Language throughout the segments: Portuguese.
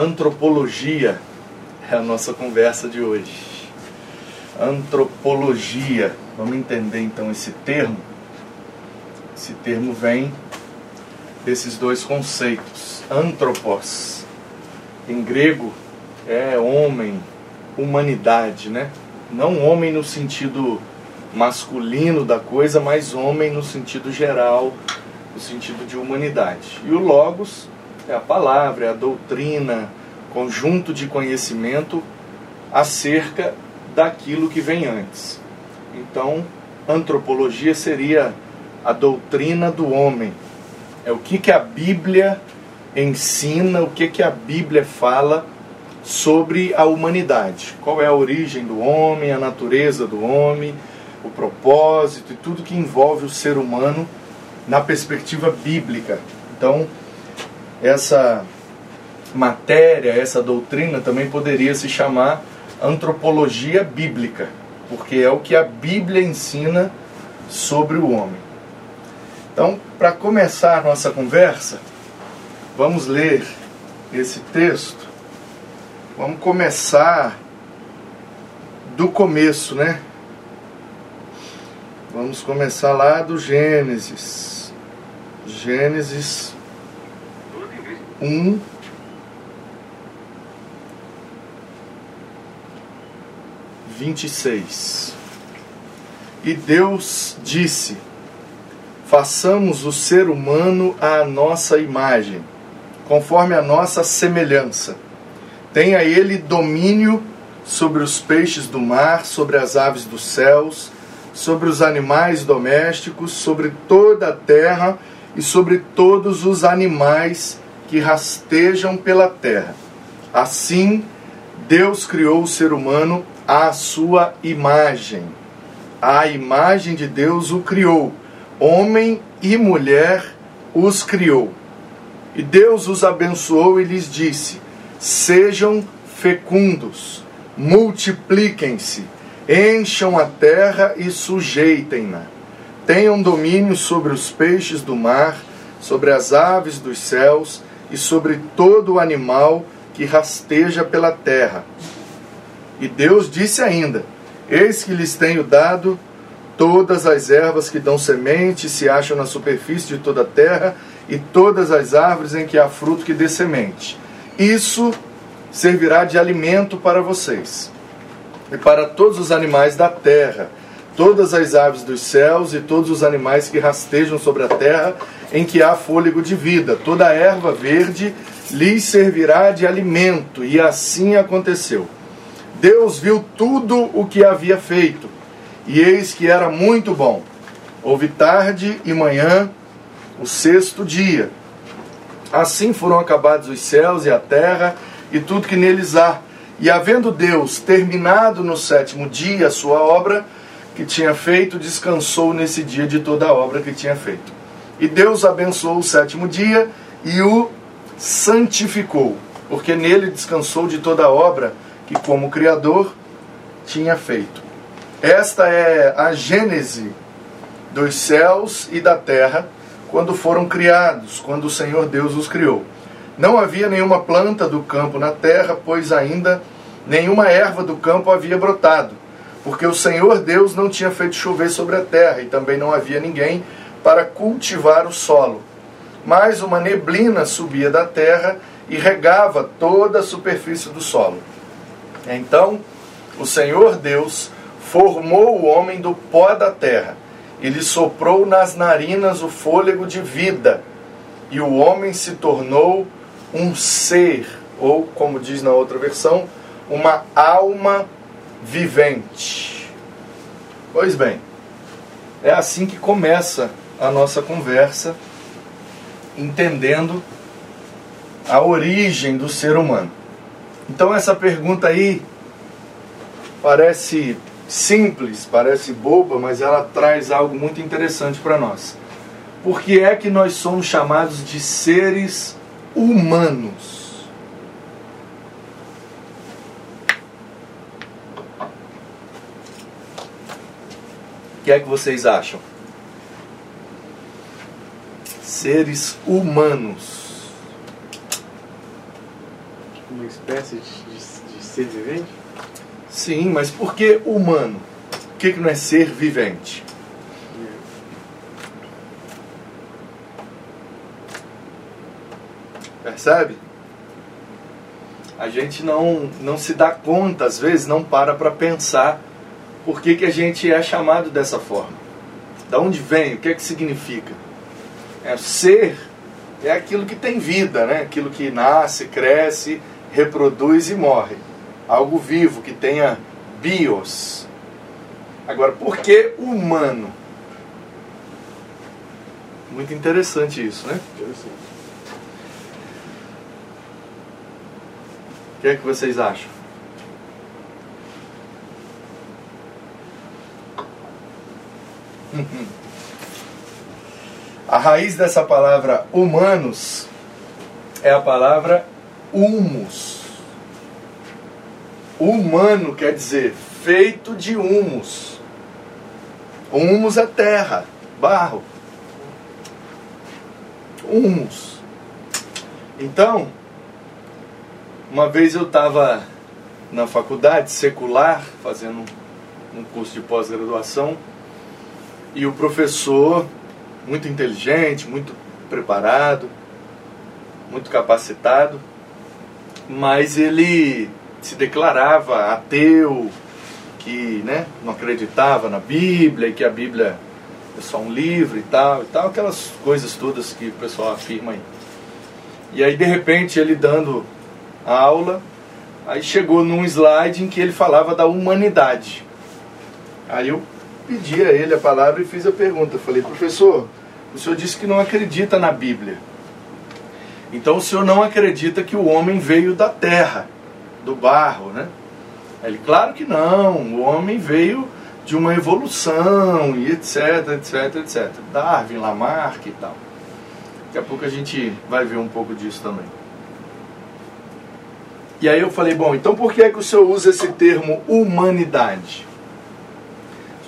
Antropologia é a nossa conversa de hoje. Antropologia. Vamos entender então esse termo. Esse termo vem desses dois conceitos. Antropos, em grego, é homem, humanidade, né? Não homem no sentido masculino da coisa, mas homem no sentido geral, no sentido de humanidade. E o logos é a palavra, é a doutrina, conjunto de conhecimento acerca daquilo que vem antes. Então, antropologia seria a doutrina do homem. É o que, que a Bíblia ensina, o que, que a Bíblia fala sobre a humanidade. Qual é a origem do homem, a natureza do homem, o propósito e tudo que envolve o ser humano na perspectiva bíblica. Então, essa matéria, essa doutrina também poderia se chamar antropologia bíblica, porque é o que a Bíblia ensina sobre o homem. Então, para começar nossa conversa, vamos ler esse texto. Vamos começar do começo, né? Vamos começar lá do Gênesis. Gênesis 1. Vinte e seis. E Deus disse: Façamos o ser humano à nossa imagem, conforme a nossa semelhança. Tenha ele domínio sobre os peixes do mar, sobre as aves dos céus sobre os animais domésticos, sobre toda a terra e sobre todos os animais que rastejam pela terra. Assim, Deus criou o ser humano à sua imagem. A imagem de Deus o criou. Homem e mulher os criou. E Deus os abençoou e lhes disse: Sejam fecundos, multipliquem-se Encham a terra e sujeitem-na. Tenham domínio sobre os peixes do mar, sobre as aves dos céus e sobre todo o animal que rasteja pela terra. E Deus disse ainda: Eis que lhes tenho dado todas as ervas que dão semente se acham na superfície de toda a terra, e todas as árvores em que há fruto que dê semente. Isso servirá de alimento para vocês e para todos os animais da terra, todas as aves dos céus e todos os animais que rastejam sobre a terra, em que há fôlego de vida. Toda a erva verde lhes servirá de alimento, e assim aconteceu. Deus viu tudo o que havia feito, e eis que era muito bom. Houve tarde e manhã, o sexto dia. Assim foram acabados os céus e a terra e tudo que neles há e havendo Deus terminado no sétimo dia a sua obra que tinha feito, descansou nesse dia de toda a obra que tinha feito. E Deus abençoou o sétimo dia e o santificou, porque nele descansou de toda a obra que, como Criador, tinha feito. Esta é a gênese dos céus e da terra quando foram criados, quando o Senhor Deus os criou. Não havia nenhuma planta do campo na terra, pois ainda nenhuma erva do campo havia brotado, porque o Senhor Deus não tinha feito chover sobre a terra, e também não havia ninguém para cultivar o solo. Mas uma neblina subia da terra e regava toda a superfície do solo. Então o Senhor Deus formou o homem do pó da terra, e lhe soprou nas narinas o fôlego de vida, e o homem se tornou um ser, ou como diz na outra versão, uma alma vivente. Pois bem, é assim que começa a nossa conversa, entendendo a origem do ser humano. Então, essa pergunta aí parece simples, parece boba, mas ela traz algo muito interessante para nós. Por que é que nós somos chamados de seres humanos. O que é que vocês acham? Seres humanos. uma espécie de, de, de ser vivente? Sim, mas por que humano? O que, que não é ser vivente? Percebe? A gente não, não se dá conta, às vezes, não para para pensar por que, que a gente é chamado dessa forma. Da onde vem? O que é que significa? É, ser é aquilo que tem vida, né? aquilo que nasce, cresce, reproduz e morre. Algo vivo, que tenha bios. Agora, por que humano? Muito interessante isso, né? Interessante. O que é que vocês acham? A raiz dessa palavra humanos é a palavra humus. Humano quer dizer feito de humus. Humus é terra, barro. Humus. Então, uma vez eu estava na faculdade secular, fazendo um curso de pós-graduação, e o professor, muito inteligente, muito preparado, muito capacitado, mas ele se declarava ateu, que né, não acreditava na Bíblia, e que a Bíblia é só um livro e tal, e tal, aquelas coisas todas que o pessoal afirma aí. E aí, de repente, ele dando a aula, aí chegou num slide em que ele falava da humanidade. Aí eu pedi a ele a palavra e fiz a pergunta. Falei, professor, o senhor disse que não acredita na Bíblia. Então o senhor não acredita que o homem veio da terra, do barro, né? Ele, claro que não, o homem veio de uma evolução e etc, etc, etc. Darwin, Lamarck e tal. Daqui a pouco a gente vai ver um pouco disso também. E aí eu falei, bom, então por que é que o senhor usa esse termo humanidade?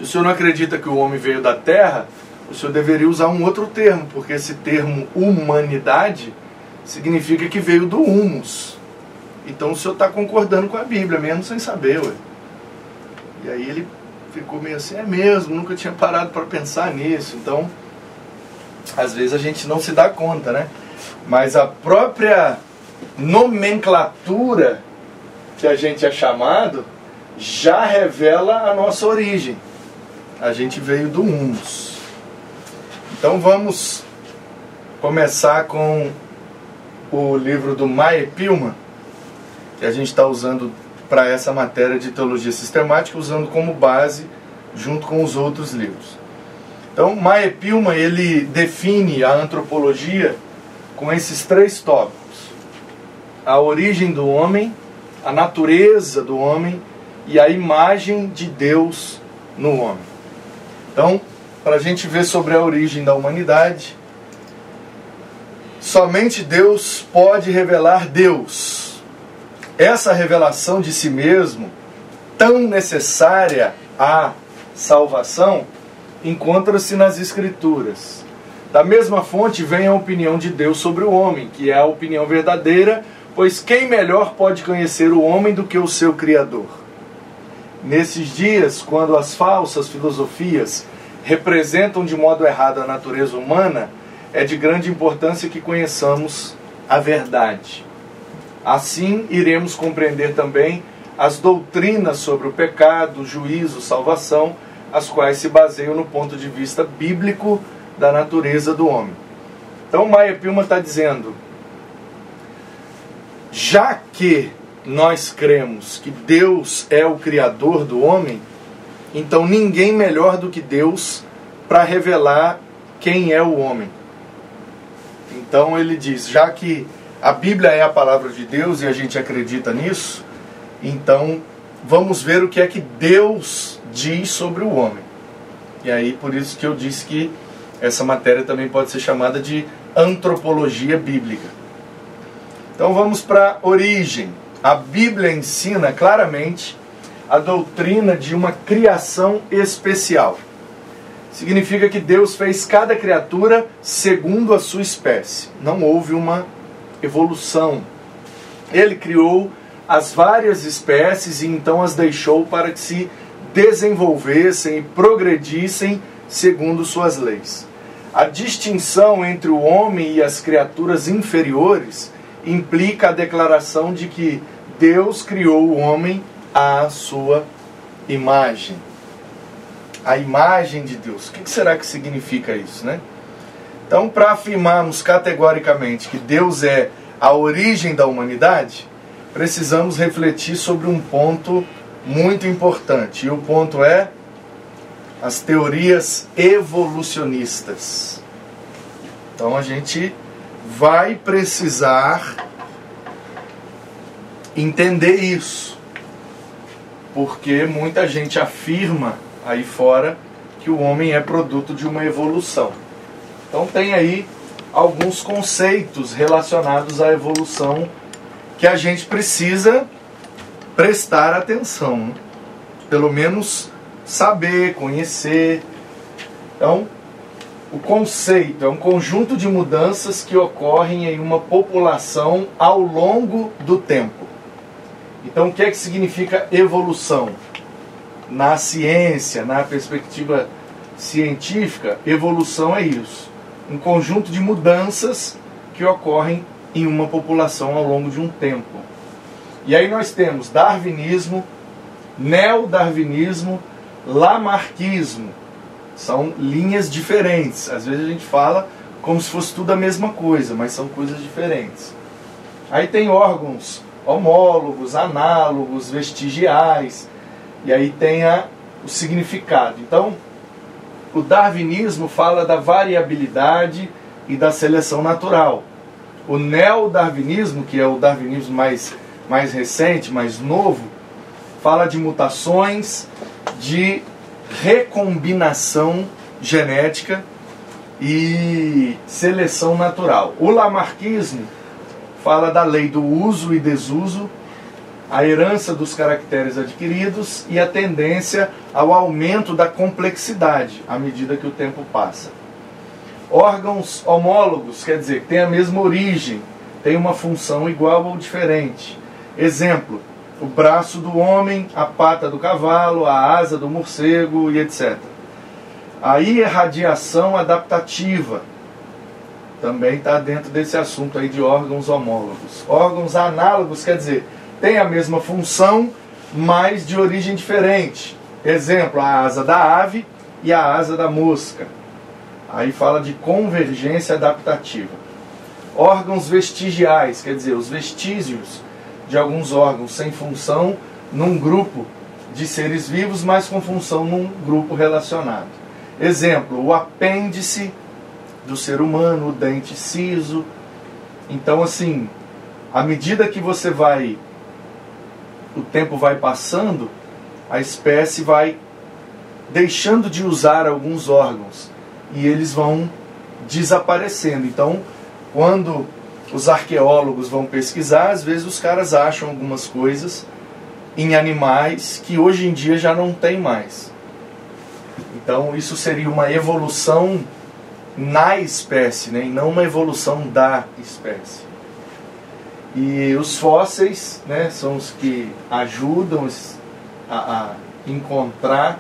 Se o senhor não acredita que o homem veio da terra, o senhor deveria usar um outro termo, porque esse termo humanidade significa que veio do humus. Então o senhor está concordando com a Bíblia, mesmo sem saber, ué. E aí ele ficou meio assim, é mesmo, nunca tinha parado para pensar nisso. Então, às vezes a gente não se dá conta, né? Mas a própria nomenclatura que a gente é chamado já revela a nossa origem. A gente veio do humus. Então vamos começar com o livro do Mae Pilman, que a gente está usando para essa matéria de teologia sistemática, usando como base junto com os outros livros. Então, Mae Pilman ele define a antropologia com esses três tópicos a origem do homem, a natureza do homem e a imagem de Deus no homem. Então, para a gente ver sobre a origem da humanidade, somente Deus pode revelar Deus. Essa revelação de si mesmo, tão necessária à salvação, encontra-se nas Escrituras. Da mesma fonte vem a opinião de Deus sobre o homem, que é a opinião verdadeira Pois quem melhor pode conhecer o homem do que o seu Criador? Nesses dias, quando as falsas filosofias representam de modo errado a natureza humana, é de grande importância que conheçamos a verdade. Assim, iremos compreender também as doutrinas sobre o pecado, juízo, salvação, as quais se baseiam no ponto de vista bíblico da natureza do homem. Então, Maia Pilma está dizendo: já que nós cremos que Deus é o Criador do homem, então ninguém melhor do que Deus para revelar quem é o homem. Então ele diz: já que a Bíblia é a palavra de Deus e a gente acredita nisso, então vamos ver o que é que Deus diz sobre o homem. E aí por isso que eu disse que essa matéria também pode ser chamada de antropologia bíblica. Então vamos para a origem. A Bíblia ensina claramente a doutrina de uma criação especial. Significa que Deus fez cada criatura segundo a sua espécie. Não houve uma evolução. ele criou as várias espécies e então as deixou para que se desenvolvessem e progredissem segundo suas leis. A distinção entre o homem e as criaturas inferiores implica a declaração de que Deus criou o homem à sua imagem. A imagem de Deus. O que será que significa isso, né? Então, para afirmarmos categoricamente que Deus é a origem da humanidade, precisamos refletir sobre um ponto muito importante. E o ponto é as teorias evolucionistas. Então a gente vai precisar entender isso. Porque muita gente afirma aí fora que o homem é produto de uma evolução. Então tem aí alguns conceitos relacionados à evolução que a gente precisa prestar atenção, né? pelo menos saber, conhecer. Então, o conceito é um conjunto de mudanças que ocorrem em uma população ao longo do tempo. Então, o que é que significa evolução? Na ciência, na perspectiva científica, evolução é isso. Um conjunto de mudanças que ocorrem em uma população ao longo de um tempo. E aí nós temos darwinismo, neodarwinismo, lamarquismo. São linhas diferentes. Às vezes a gente fala como se fosse tudo a mesma coisa, mas são coisas diferentes. Aí tem órgãos homólogos, análogos, vestigiais, e aí tem a, o significado. Então, o darwinismo fala da variabilidade e da seleção natural. O neodarwinismo, que é o darwinismo mais, mais recente, mais novo, fala de mutações, de recombinação genética e seleção natural. O lamarquismo fala da lei do uso e desuso, a herança dos caracteres adquiridos e a tendência ao aumento da complexidade à medida que o tempo passa. Órgãos homólogos, quer dizer, têm a mesma origem, têm uma função igual ou diferente. Exemplo: o braço do homem, a pata do cavalo, a asa do morcego e etc. A irradiação adaptativa também está dentro desse assunto aí de órgãos homólogos. Órgãos análogos quer dizer, tem a mesma função, mas de origem diferente. Exemplo, a asa da ave e a asa da mosca. Aí fala de convergência adaptativa. Órgãos vestigiais, quer dizer, os vestígios de alguns órgãos sem função num grupo de seres vivos, mas com função num grupo relacionado. Exemplo, o apêndice do ser humano, o dente ciso. Então, assim, à medida que você vai, o tempo vai passando, a espécie vai deixando de usar alguns órgãos e eles vão desaparecendo. Então, quando os arqueólogos vão pesquisar, às vezes os caras acham algumas coisas em animais que hoje em dia já não tem mais. Então isso seria uma evolução na espécie, né, e não uma evolução da espécie. E os fósseis né, são os que ajudam a, a encontrar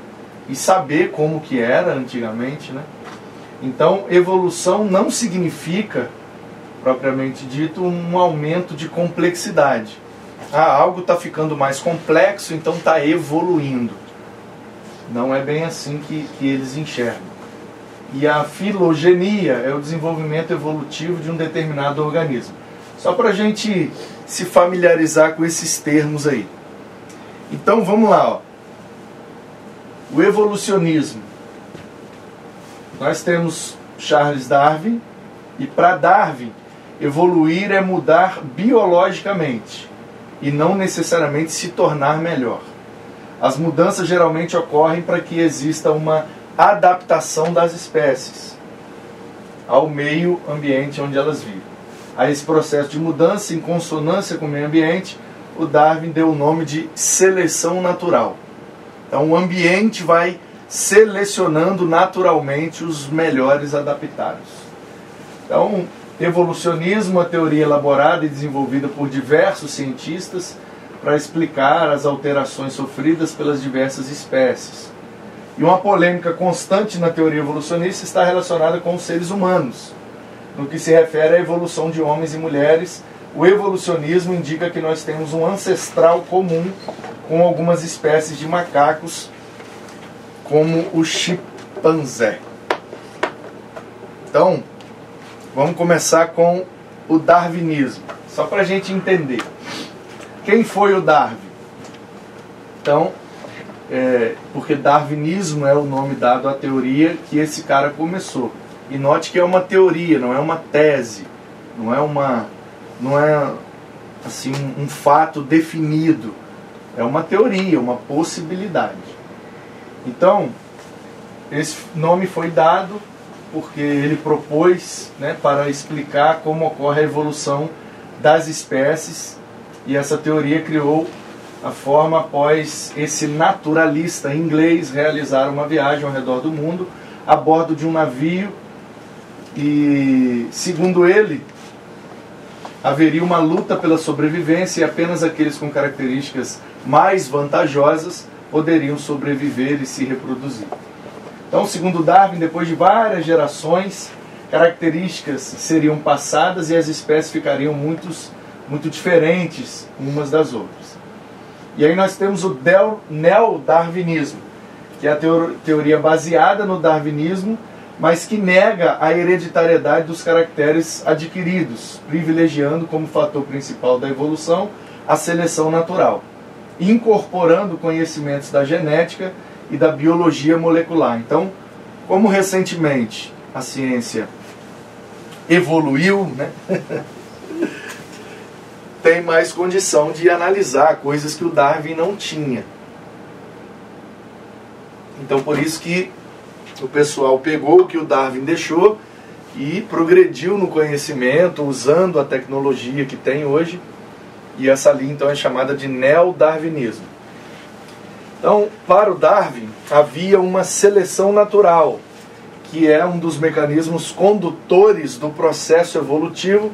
e saber como que era antigamente. Né? Então evolução não significa propriamente dito, um aumento de complexidade. Ah, algo está ficando mais complexo, então está evoluindo. Não é bem assim que, que eles enxergam. E a filogenia é o desenvolvimento evolutivo de um determinado organismo. Só para a gente se familiarizar com esses termos aí. Então vamos lá. Ó. O evolucionismo. Nós temos Charles Darwin, e para Darwin, Evoluir é mudar biologicamente e não necessariamente se tornar melhor. As mudanças geralmente ocorrem para que exista uma adaptação das espécies ao meio ambiente onde elas vivem. A esse processo de mudança em consonância com o meio ambiente, o Darwin deu o nome de seleção natural. Então o ambiente vai selecionando naturalmente os melhores adaptados. Então, evolucionismo, uma teoria elaborada e desenvolvida por diversos cientistas para explicar as alterações sofridas pelas diversas espécies. E uma polêmica constante na teoria evolucionista está relacionada com os seres humanos. No que se refere à evolução de homens e mulheres, o evolucionismo indica que nós temos um ancestral comum com algumas espécies de macacos, como o chimpanzé. Então, vamos começar com o darwinismo, só para a gente entender. Quem foi o Darwin? Então, é, porque darwinismo é o nome dado à teoria que esse cara começou. E note que é uma teoria, não é uma tese, não é uma, não é assim um, fato definido. É uma teoria, uma possibilidade. Então, esse nome foi dado porque ele propôs né, para explicar como ocorre a evolução das espécies e essa teoria criou a forma após esse naturalista inglês realizar uma viagem ao redor do mundo a bordo de um navio e, segundo ele, haveria uma luta pela sobrevivência e apenas aqueles com características mais vantajosas poderiam sobreviver e se reproduzir. Então, segundo Darwin, depois de várias gerações, características seriam passadas e as espécies ficariam muitos, muito diferentes umas das outras. E aí nós temos o neo-darwinismo, que é a teoria baseada no darwinismo, mas que nega a hereditariedade dos caracteres adquiridos, privilegiando como fator principal da evolução a seleção natural, incorporando conhecimentos da genética e da biologia molecular. Então, como recentemente a ciência evoluiu, né? tem mais condição de analisar coisas que o Darwin não tinha. Então, por isso que o pessoal pegou o que o Darwin deixou e progrediu no conhecimento usando a tecnologia que tem hoje. E essa linha então é chamada de neo-darwinismo. Então, para o Darwin, havia uma seleção natural, que é um dos mecanismos condutores do processo evolutivo,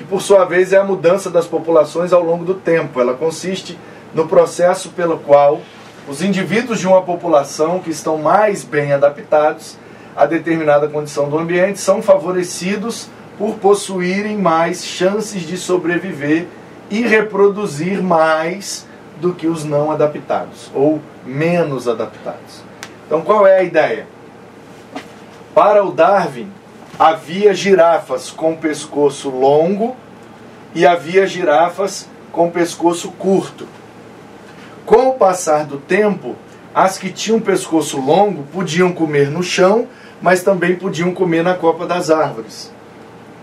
que por sua vez é a mudança das populações ao longo do tempo. Ela consiste no processo pelo qual os indivíduos de uma população que estão mais bem adaptados a determinada condição do ambiente são favorecidos por possuírem mais chances de sobreviver e reproduzir mais do que os não adaptados ou menos adaptados. Então, qual é a ideia? Para o Darwin, havia girafas com pescoço longo e havia girafas com pescoço curto. Com o passar do tempo, as que tinham pescoço longo podiam comer no chão, mas também podiam comer na copa das árvores.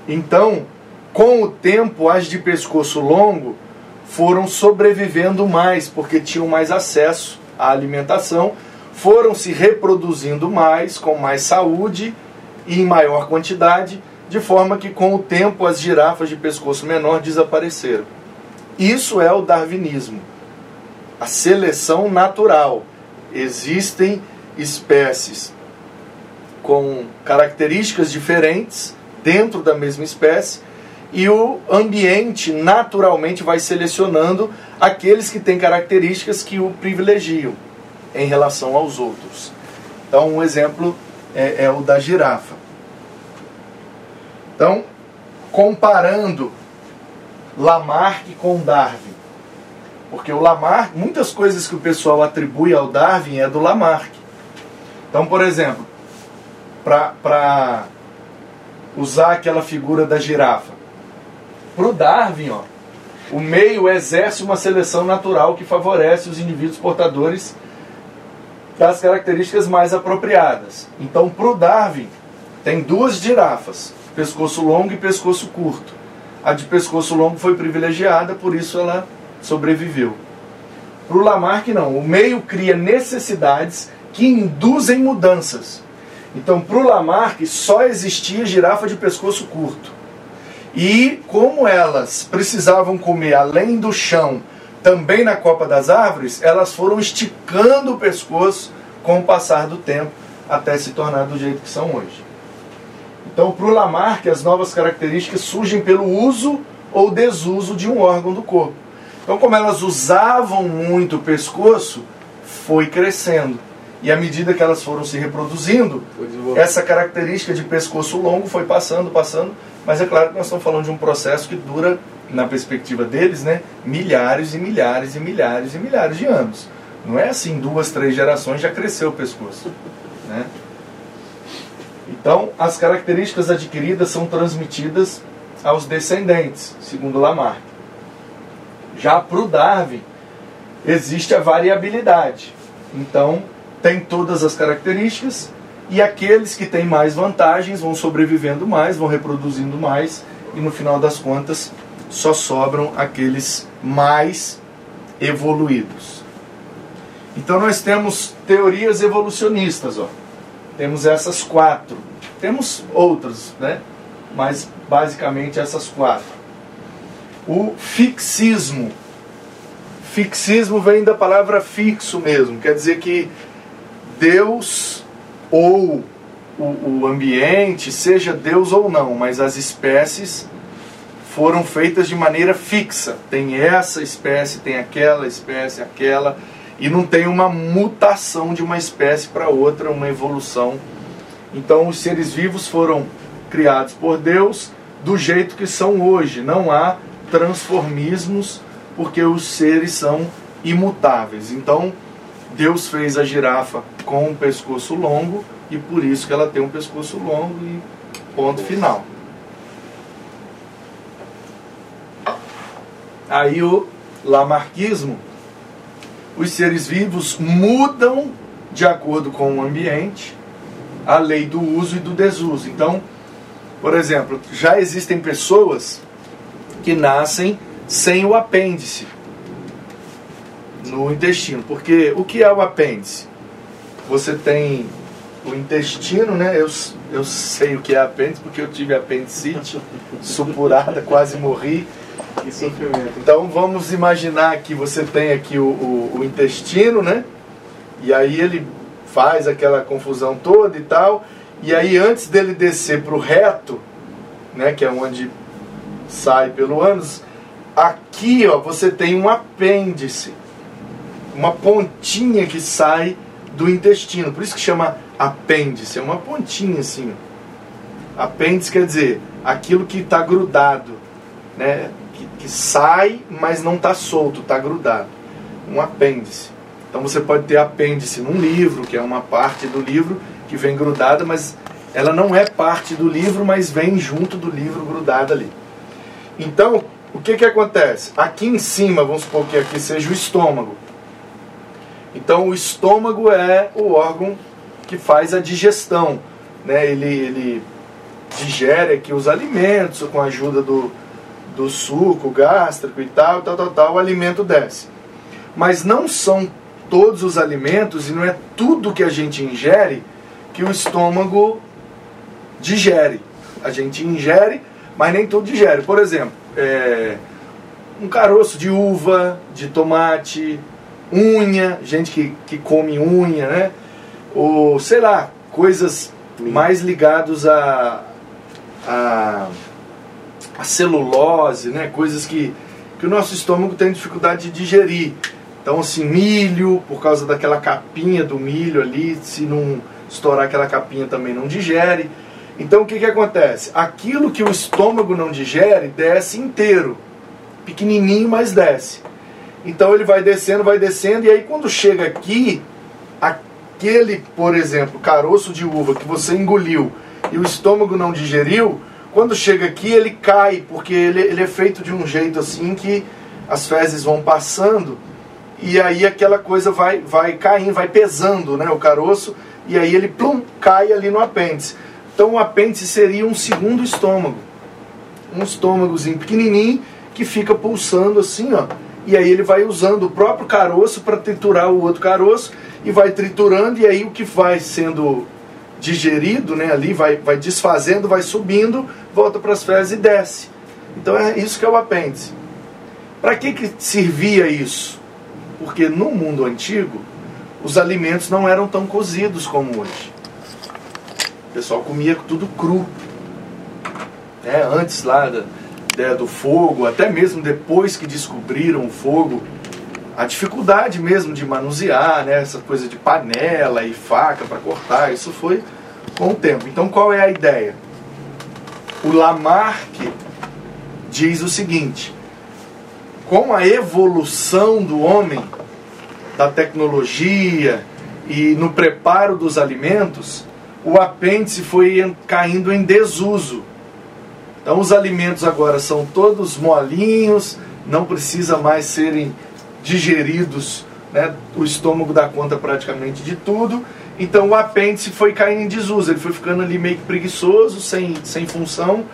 Então, com o tempo, as de pescoço longo foram sobrevivendo mais, porque tinham mais acesso à alimentação, foram se reproduzindo mais, com mais saúde e em maior quantidade, de forma que com o tempo as girafas de pescoço menor desapareceram. Isso é o darwinismo. A seleção natural. Existem espécies com características diferentes dentro da mesma espécie e o ambiente naturalmente vai selecionando aqueles que têm características que o privilegiam em relação aos outros. Então, um exemplo é, é o da girafa. Então, comparando Lamarck com Darwin, porque o Lamarck, muitas coisas que o pessoal atribui ao Darwin é do Lamarck. Então, por exemplo, para usar aquela figura da girafa, para o Darwin, ó, o meio exerce uma seleção natural que favorece os indivíduos portadores das características mais apropriadas. Então, para o Darwin, tem duas girafas, pescoço longo e pescoço curto. A de pescoço longo foi privilegiada, por isso ela sobreviveu. Para o Lamarck, não. O meio cria necessidades que induzem mudanças. Então, para o Lamarck, só existia girafa de pescoço curto. E como elas precisavam comer além do chão, também na copa das árvores, elas foram esticando o pescoço com o passar do tempo até se tornar do jeito que são hoje. Então, para o Lamarck, as novas características surgem pelo uso ou desuso de um órgão do corpo. Então, como elas usavam muito o pescoço, foi crescendo. E à medida que elas foram se reproduzindo, essa característica de pescoço longo foi passando, passando. Mas é claro que nós estamos falando de um processo que dura, na perspectiva deles, né, milhares e milhares e milhares e milhares de anos. Não é assim, duas, três gerações já cresceu o pescoço. Né? Então, as características adquiridas são transmitidas aos descendentes, segundo Lamarck. Já para o Darwin, existe a variabilidade. Então, tem todas as características e aqueles que têm mais vantagens vão sobrevivendo mais, vão reproduzindo mais e no final das contas só sobram aqueles mais evoluídos. Então nós temos teorias evolucionistas, ó. Temos essas quatro. Temos outras, né? Mas basicamente essas quatro. O fixismo. Fixismo vem da palavra fixo mesmo, quer dizer que Deus ou o, o ambiente, seja Deus ou não, mas as espécies foram feitas de maneira fixa. Tem essa espécie, tem aquela espécie, aquela, e não tem uma mutação de uma espécie para outra, uma evolução. Então os seres vivos foram criados por Deus do jeito que são hoje. Não há transformismos, porque os seres são imutáveis. Então Deus fez a girafa com um pescoço longo e por isso que ela tem um pescoço longo e ponto final. Aí o lamarquismo, os seres vivos mudam de acordo com o ambiente, a lei do uso e do desuso. Então, por exemplo, já existem pessoas que nascem sem o apêndice no intestino. Porque o que é o apêndice? Você tem o intestino, né? Eu, eu sei o que é apêndice porque eu tive apendicite, supurada, quase morri. Que sofrimento. Então vamos imaginar que você tem aqui o, o, o intestino, né? E aí ele faz aquela confusão toda e tal. E aí antes dele descer para o reto, né? Que é onde sai pelo ânus, aqui ó, você tem um apêndice uma pontinha que sai do intestino. Por isso que chama apêndice. É uma pontinha assim. Apêndice quer dizer aquilo que está grudado, né? Que, que, sai, mas não está solto, está grudado. Um apêndice. Então você pode ter apêndice num livro, que é uma parte do livro que vem grudada, mas ela não é parte do livro, mas vem junto do livro grudada ali. Então, o que, que acontece? Aqui em cima, vamos supor que aqui seja o estômago. Então o estômago é o órgão que faz a digestão. Né? Ele, ele digere aqui os alimentos com a ajuda do, do suco gástrico e tal, tal, tal, tal, o alimento desce. Mas não são todos os alimentos e não é tudo que a gente ingere que o estômago digere. A gente ingere, mas nem tudo digere. Por exemplo, é, um caroço de uva, de tomate, unha, gente que, que come unha, né? Ou, sei lá, coisas mais ligadas a, a, a, celulose, né? Coisas que, que o nosso estômago tem dificuldade de digerir. Então, assim, milho, por causa daquela capinha do milho ali, se não estourar aquela capinha também não digere. Então, o que, que acontece? Aquilo que o estômago não digere, desce inteiro. Pequenininho, mas desce. Então ele vai descendo, vai descendo, e aí quando chega aqui, aquele, por exemplo, caroço de uva que você engoliu e o estômago não digeriu, quando chega aqui ele cai, porque ele, ele é feito de um jeito assim que as fezes vão passando e aí aquela coisa vai, vai caindo, vai pesando né, o caroço, e aí ele plum, cai ali no apêndice. Então o apêndice seria um segundo estômago. Um estômagozinho pequenininho que fica pulsando assim, ó e aí ele vai usando o próprio caroço para triturar o outro caroço e vai triturando e aí o que vai sendo digerido, né, ali vai, vai desfazendo, vai subindo, volta para as fezes e desce. Então é isso que é o apêndice. Para que, que servia isso? Porque no mundo antigo os alimentos não eram tão cozidos como hoje. O pessoal comia tudo cru. né, antes lá da, da, do fogo, até mesmo depois que descobriram o fogo, a dificuldade mesmo de manusear, né, essa coisa de panela e faca para cortar, isso foi com o tempo. Então qual é a ideia? O Lamarck diz o seguinte: com a evolução do homem, da tecnologia e no preparo dos alimentos, o apêndice foi caindo em desuso. Então os alimentos agora são todos molinhos, não precisa mais serem digeridos, né? o estômago dá conta praticamente de tudo. Então o apêndice foi caindo em desuso, ele foi ficando ali meio que preguiçoso, sem, sem função,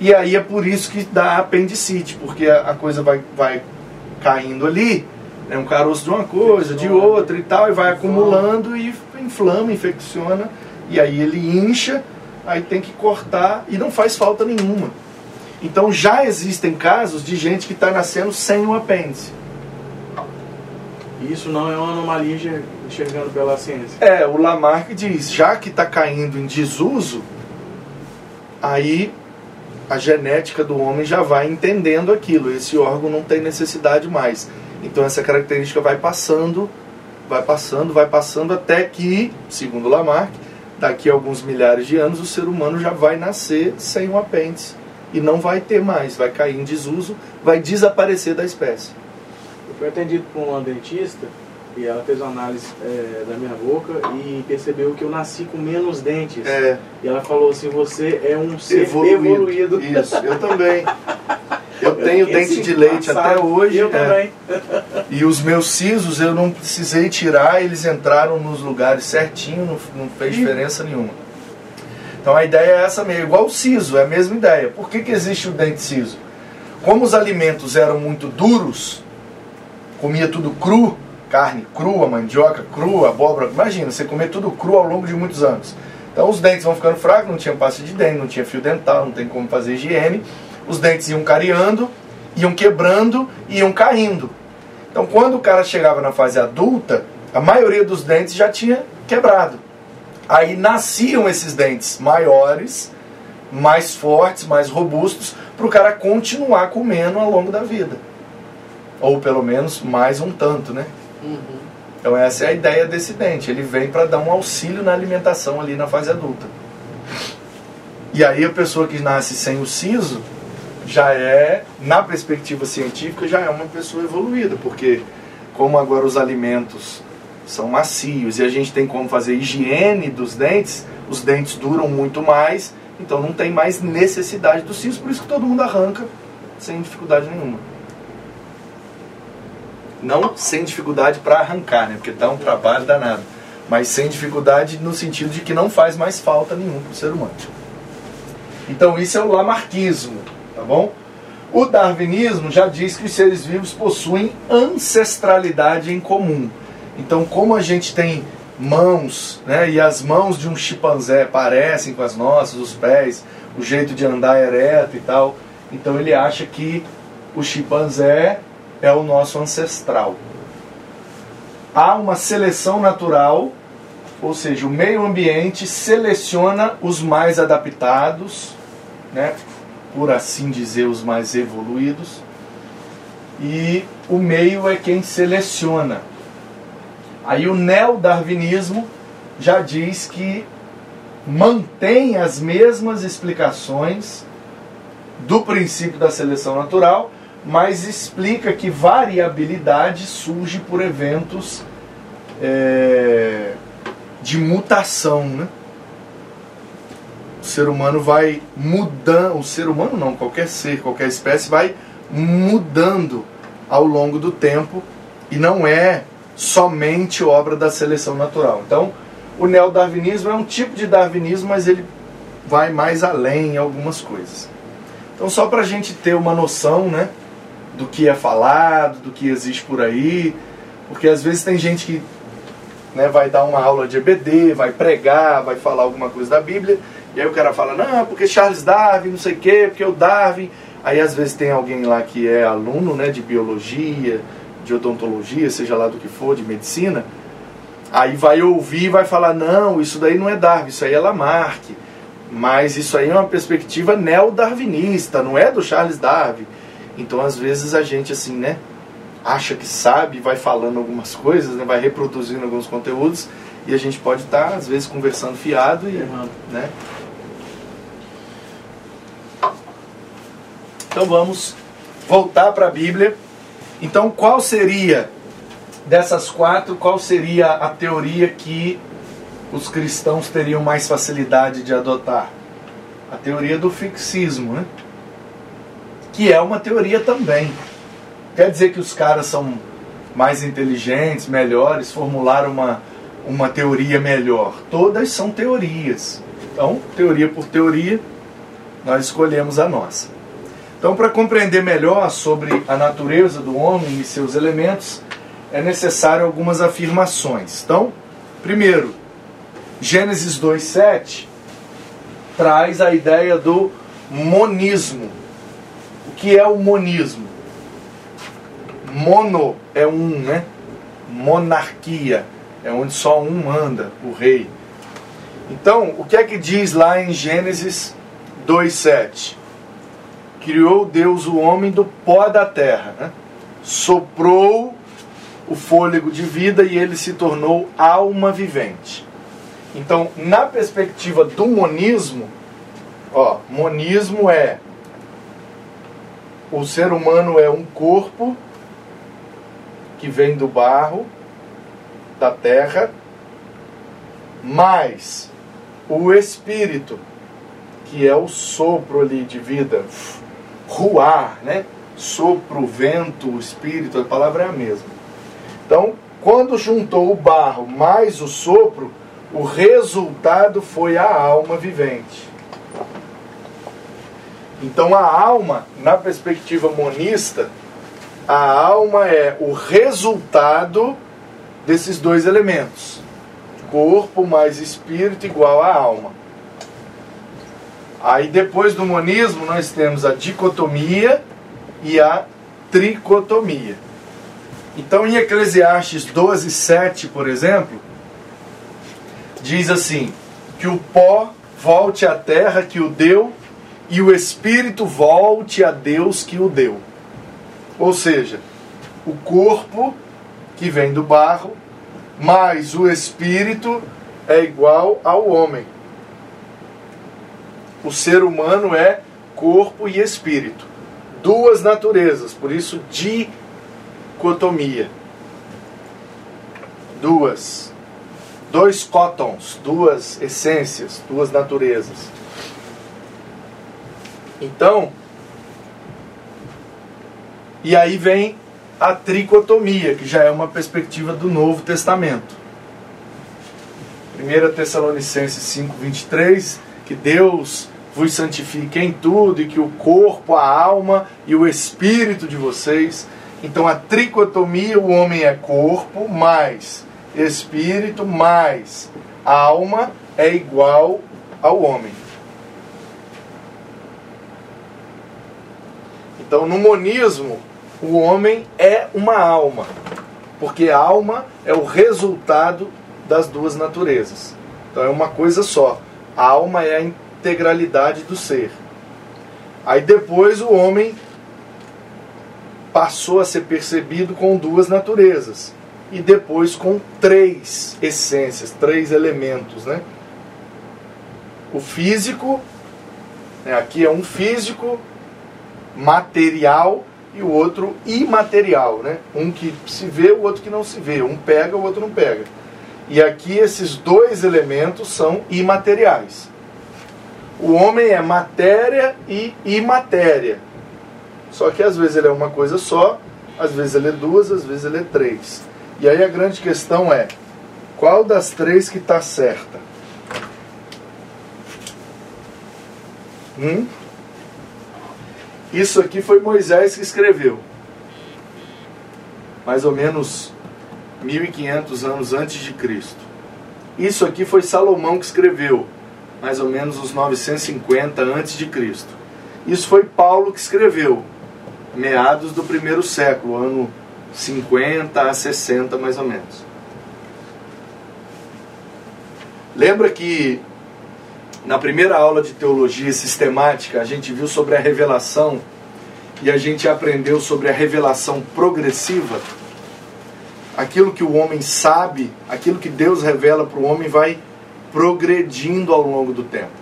e aí é por isso que dá apendicite, porque a, a coisa vai, vai caindo ali, né? um caroço de uma coisa, de outra e tal, e vai acumulando e inflama, infecciona, e aí ele incha, aí tem que cortar e não faz falta nenhuma. Então já existem casos de gente que está nascendo sem o apêndice. Isso não é uma anomalia enxergando pela ciência. É, o Lamarck diz, já que está caindo em desuso, aí a genética do homem já vai entendendo aquilo. Esse órgão não tem necessidade mais. Então essa característica vai passando, vai passando, vai passando até que, segundo Lamarck, daqui a alguns milhares de anos o ser humano já vai nascer sem um apêndice e não vai ter mais, vai cair em desuso, vai desaparecer da espécie. Eu fui atendido por uma dentista e ela fez uma análise é, da minha boca e percebeu que eu nasci com menos dentes. É. E ela falou assim, você é um ser evoluído. evoluído. Isso, eu também. Eu tenho dente de leite até hoje. Eu é. também. E os meus sisos eu não precisei tirar, eles entraram nos lugares certinho, não, não fez diferença nenhuma. Então a ideia é essa mesmo, igual o siso, é a mesma ideia. Por que, que existe o dente siso? Como os alimentos eram muito duros, comia tudo cru, carne crua, mandioca crua, abóbora. Imagina, você comer tudo cru ao longo de muitos anos. Então os dentes vão ficando fracos, não tinha pasta de dente, não tinha fio dental, não tem como fazer higiene. Os dentes iam cariando, iam quebrando e iam caindo. Então quando o cara chegava na fase adulta, a maioria dos dentes já tinha quebrado. Aí nasciam esses dentes maiores, mais fortes, mais robustos, para o cara continuar comendo ao longo da vida. Ou pelo menos mais um tanto, né? Uhum. Então essa é a ideia desse dente. Ele vem para dar um auxílio na alimentação ali na fase adulta. E aí a pessoa que nasce sem o siso já é, na perspectiva científica, já é uma pessoa evoluída, porque como agora os alimentos são macios e a gente tem como fazer higiene dos dentes, os dentes duram muito mais, então não tem mais necessidade do siso, por isso que todo mundo arranca sem dificuldade nenhuma. Não sem dificuldade para arrancar, né? Porque dá um trabalho danado. Mas sem dificuldade no sentido de que não faz mais falta nenhuma para o ser humano. Então isso é o lamarquismo, tá bom? O darwinismo já diz que os seres vivos possuem ancestralidade em comum. Então, como a gente tem mãos, né, e as mãos de um chimpanzé parecem com as nossas, os pés, o jeito de andar ereto e tal, então ele acha que o chimpanzé é o nosso ancestral. Há uma seleção natural, ou seja, o meio ambiente seleciona os mais adaptados, né, por assim dizer, os mais evoluídos, e o meio é quem seleciona. Aí o neo-darwinismo já diz que mantém as mesmas explicações do princípio da seleção natural, mas explica que variabilidade surge por eventos é, de mutação. Né? O ser humano vai mudando, o ser humano não, qualquer ser, qualquer espécie vai mudando ao longo do tempo e não é somente obra da seleção natural. Então, o neodarwinismo é um tipo de darwinismo, mas ele vai mais além em algumas coisas. Então, só para a gente ter uma noção, né? do que é falado, do que existe por aí, porque às vezes tem gente que né, vai dar uma aula de EBD, vai pregar, vai falar alguma coisa da Bíblia, e aí o cara fala, não, porque Charles Darwin, não sei o quê, porque o Darwin. Aí às vezes tem alguém lá que é aluno né, de biologia, de odontologia, seja lá do que for, de medicina, aí vai ouvir e vai falar, não, isso daí não é Darwin, isso aí é Lamarck. Mas isso aí é uma perspectiva neo-darwinista, não é do Charles Darwin. Então, às vezes, a gente, assim, né, acha que sabe, vai falando algumas coisas, né, vai reproduzindo alguns conteúdos, e a gente pode estar, às vezes, conversando fiado e. Né? Então, vamos voltar para a Bíblia. Então, qual seria, dessas quatro, qual seria a teoria que os cristãos teriam mais facilidade de adotar? A teoria do fixismo, né? Que é uma teoria também. Quer dizer que os caras são mais inteligentes, melhores, formularam uma, uma teoria melhor. Todas são teorias. Então, teoria por teoria, nós escolhemos a nossa. Então, para compreender melhor sobre a natureza do homem e seus elementos, é necessário algumas afirmações. Então, primeiro, Gênesis 2:7 traz a ideia do monismo. O que é o monismo? Mono é um, né? Monarquia é onde só um manda, o rei. Então, o que é que diz lá em Gênesis 2:7? Criou Deus o homem do pó da terra, né? soprou o fôlego de vida e ele se tornou alma vivente. Então, na perspectiva do monismo, ó, monismo é o ser humano é um corpo que vem do barro, da terra, mais o espírito, que é o sopro ali de vida, ruar, né? Sopro, vento, espírito, a palavra é a mesma. Então, quando juntou o barro mais o sopro, o resultado foi a alma vivente. Então a alma, na perspectiva monista, a alma é o resultado desses dois elementos. Corpo mais espírito igual a alma. Aí depois do monismo nós temos a dicotomia e a tricotomia. Então em Eclesiastes 12, 7, por exemplo, diz assim: que o pó volte à terra que o deu e o espírito volte a Deus que o deu. Ou seja, o corpo que vem do barro, mais o espírito é igual ao homem. O ser humano é corpo e espírito. Duas naturezas, por isso dicotomia. Duas dois cótons, duas essências, duas naturezas. Então, e aí vem a tricotomia, que já é uma perspectiva do Novo Testamento. 1 Tessalonicenses 5, 23, que Deus vos santifique em tudo e que o corpo, a alma e o espírito de vocês. Então a tricotomia, o homem é corpo, mais espírito mais alma é igual ao homem. Então, no monismo, o homem é uma alma, porque a alma é o resultado das duas naturezas. Então, é uma coisa só. A alma é a integralidade do ser. Aí depois o homem passou a ser percebido com duas naturezas e depois com três essências, três elementos, né? O físico, né, aqui é um físico material e o outro imaterial, né? Um que se vê, o outro que não se vê, um pega, o outro não pega. E aqui esses dois elementos são imateriais. O homem é matéria e imatéria. Só que às vezes ele é uma coisa só, às vezes ele é duas, às vezes ele é três. E aí a grande questão é: qual das três que está certa? Hum? Isso aqui foi Moisés que escreveu. Mais ou menos 1500 anos antes de Cristo. Isso aqui foi Salomão que escreveu, mais ou menos uns 950 antes de Cristo. Isso foi Paulo que escreveu, meados do primeiro século, ano 50 a 60 mais ou menos. Lembra que Na primeira aula de teologia sistemática, a gente viu sobre a revelação e a gente aprendeu sobre a revelação progressiva. Aquilo que o homem sabe, aquilo que Deus revela para o homem vai progredindo ao longo do tempo.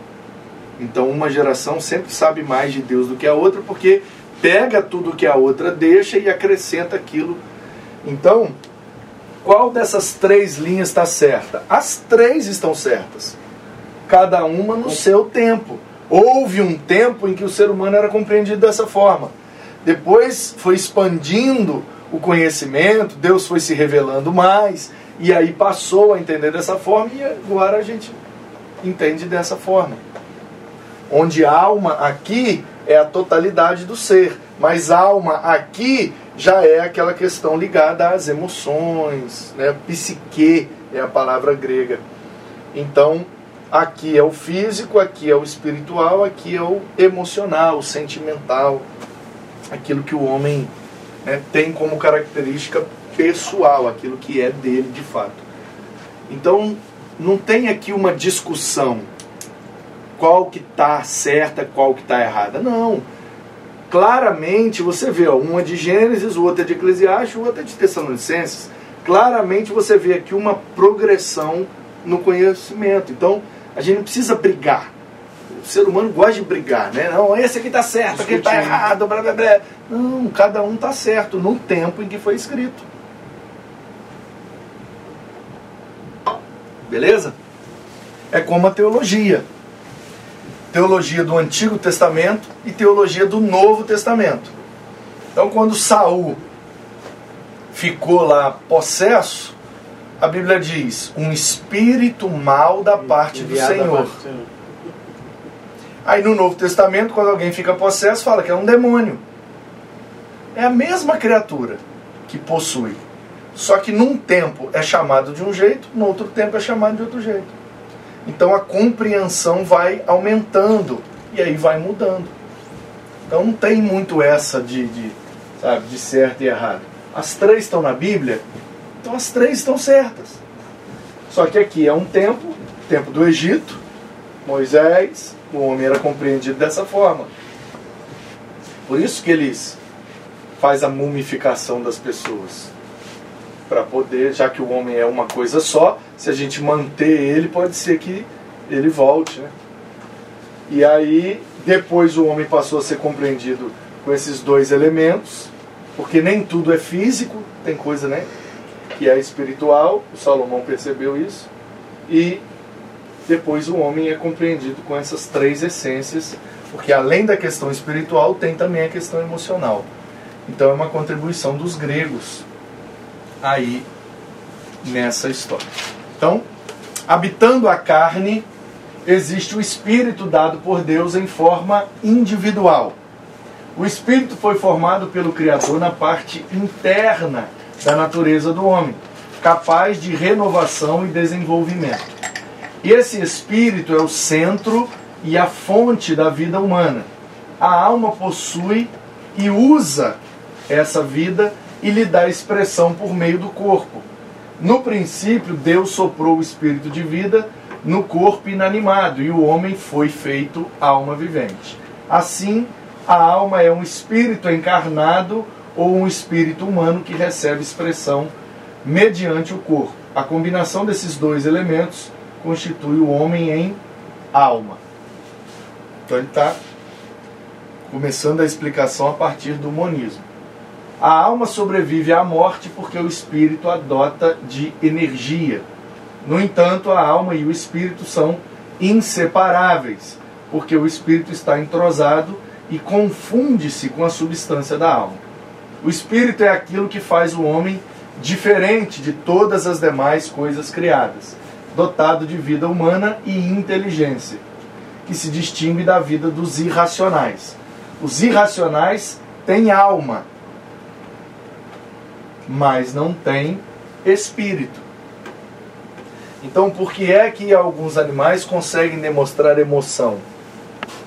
Então, uma geração sempre sabe mais de Deus do que a outra, porque pega tudo que a outra deixa e acrescenta aquilo. Então, qual dessas três linhas está certa? As três estão certas cada uma no seu tempo. Houve um tempo em que o ser humano era compreendido dessa forma. Depois foi expandindo o conhecimento, Deus foi se revelando mais, e aí passou a entender dessa forma, e agora a gente entende dessa forma. Onde alma aqui é a totalidade do ser, mas alma aqui já é aquela questão ligada às emoções, né? psique é a palavra grega. Então, Aqui é o físico, aqui é o espiritual, aqui é o emocional, o sentimental, aquilo que o homem né, tem como característica pessoal, aquilo que é dele de fato. Então, não tem aqui uma discussão qual que está certa, qual que está errada. Não. Claramente você vê, ó, uma de Gênesis, o outro é de Eclesiastes, o outro é de Tessalonicenses. Claramente você vê aqui uma progressão no conhecimento. Então, a gente não precisa brigar. O ser humano gosta de brigar, né? Não, esse aqui está certo, aquele está errado, blá blá blá. Não, cada um está certo no tempo em que foi escrito. Beleza? É como a teologia. Teologia do Antigo Testamento e teologia do Novo Testamento. Então, quando Saul ficou lá possesso, a Bíblia diz: um espírito mal da parte do Senhor. Aí no Novo Testamento, quando alguém fica possesso, fala que é um demônio. É a mesma criatura que possui. Só que num tempo é chamado de um jeito, no outro tempo é chamado de outro jeito. Então a compreensão vai aumentando e aí vai mudando. Então não tem muito essa de, de, sabe, de certo e errado. As três estão na Bíblia, então as três estão certas. Só que aqui é um tempo, tempo do Egito, Moisés, o homem era compreendido dessa forma. Por isso que eles faz a mumificação das pessoas. Para poder, já que o homem é uma coisa só, se a gente manter ele, pode ser que ele volte. Né? E aí, depois o homem passou a ser compreendido com esses dois elementos, porque nem tudo é físico, tem coisa, né? que é espiritual, o Salomão percebeu isso, e depois o homem é compreendido com essas três essências, porque além da questão espiritual, tem também a questão emocional. Então é uma contribuição dos gregos aí nessa história. Então, habitando a carne, existe o espírito dado por Deus em forma individual. O espírito foi formado pelo Criador na parte interna da natureza do homem, capaz de renovação e desenvolvimento. E esse espírito é o centro e a fonte da vida humana. A alma possui e usa essa vida e lhe dá expressão por meio do corpo. No princípio, Deus soprou o espírito de vida no corpo inanimado e o homem foi feito alma vivente. Assim, a alma é um espírito encarnado ou um espírito humano que recebe expressão mediante o corpo. A combinação desses dois elementos constitui o homem em alma. Então ele está começando a explicação a partir do monismo. A alma sobrevive à morte porque o espírito adota de energia. No entanto, a alma e o espírito são inseparáveis, porque o espírito está entrosado e confunde-se com a substância da alma. O espírito é aquilo que faz o homem diferente de todas as demais coisas criadas, dotado de vida humana e inteligência, que se distingue da vida dos irracionais. Os irracionais têm alma, mas não têm espírito. Então, por que é que alguns animais conseguem demonstrar emoção?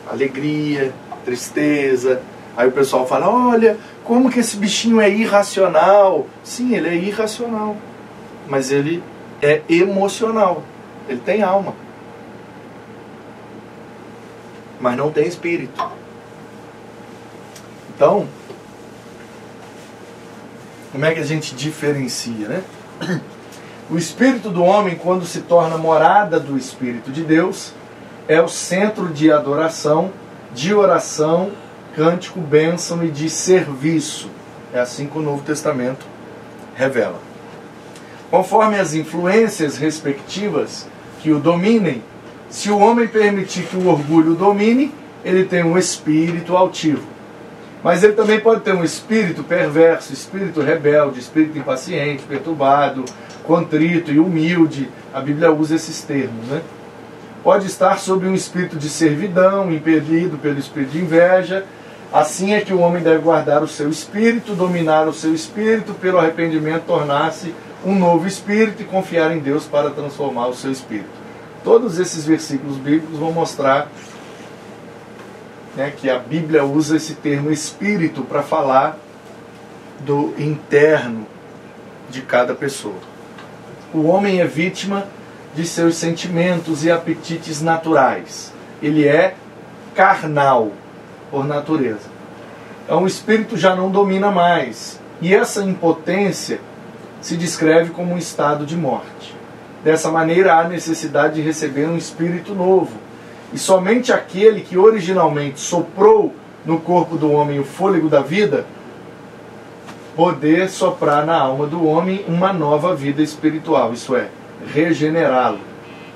Alegria, tristeza. Aí o pessoal fala: olha, como que esse bichinho é irracional? Sim, ele é irracional, mas ele é emocional. Ele tem alma. mas não tem espírito. Então, como é que a gente diferencia, né? O espírito do homem, quando se torna morada do espírito de Deus, é o centro de adoração, de oração, cântico, bênção e de serviço. É assim que o Novo Testamento revela. Conforme as influências respectivas que o dominem, se o homem permitir que o orgulho domine, ele tem um espírito altivo. Mas ele também pode ter um espírito perverso, espírito rebelde, espírito impaciente, perturbado, contrito e humilde. A Bíblia usa esses termos, né? Pode estar sob um espírito de servidão, impelido pelo espírito de inveja. Assim é que o homem deve guardar o seu espírito, dominar o seu espírito, pelo arrependimento tornar-se um novo espírito e confiar em Deus para transformar o seu espírito. Todos esses versículos bíblicos vão mostrar né, que a Bíblia usa esse termo espírito para falar do interno de cada pessoa. O homem é vítima de seus sentimentos e apetites naturais. Ele é carnal por natureza. Então o espírito já não domina mais. E essa impotência se descreve como um estado de morte. Dessa maneira há necessidade de receber um espírito novo, e somente aquele que originalmente soprou no corpo do homem o fôlego da vida, poder soprar na alma do homem uma nova vida espiritual, isso é, regenerá-lo.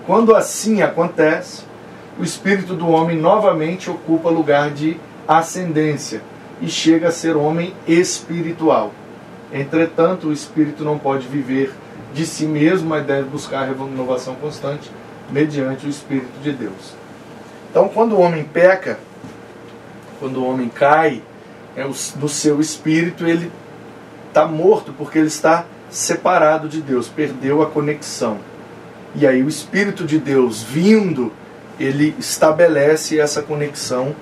Quando assim acontece, o espírito do homem novamente ocupa lugar de ascendência e chega a ser homem espiritual. Entretanto, o espírito não pode viver de si mesmo, mas deve buscar a renovação constante mediante o Espírito de Deus. Então, quando o homem peca, quando o homem cai é, do seu espírito, ele está morto porque ele está separado de Deus, perdeu a conexão. E aí o Espírito de Deus vindo, ele estabelece essa conexão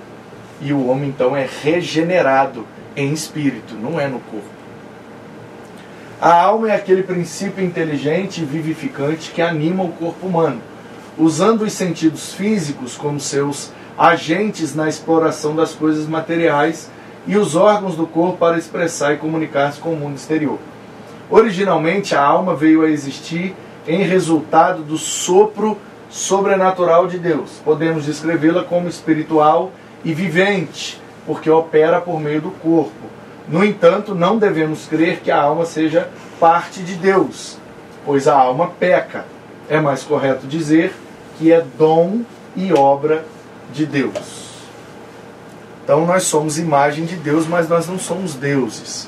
e o homem então é regenerado em espírito, não é no corpo. A alma é aquele princípio inteligente e vivificante que anima o corpo humano usando os sentidos físicos como seus agentes na exploração das coisas materiais e os órgãos do corpo para expressar e comunicar-se com o mundo exterior. Originalmente, a alma veio a existir em resultado do sopro sobrenatural de Deus. Podemos descrevê-la como espiritual e vivente, porque opera por meio do corpo. No entanto, não devemos crer que a alma seja parte de Deus, pois a alma peca. É mais correto dizer que é dom e obra de Deus. Então nós somos imagem de Deus, mas nós não somos deuses.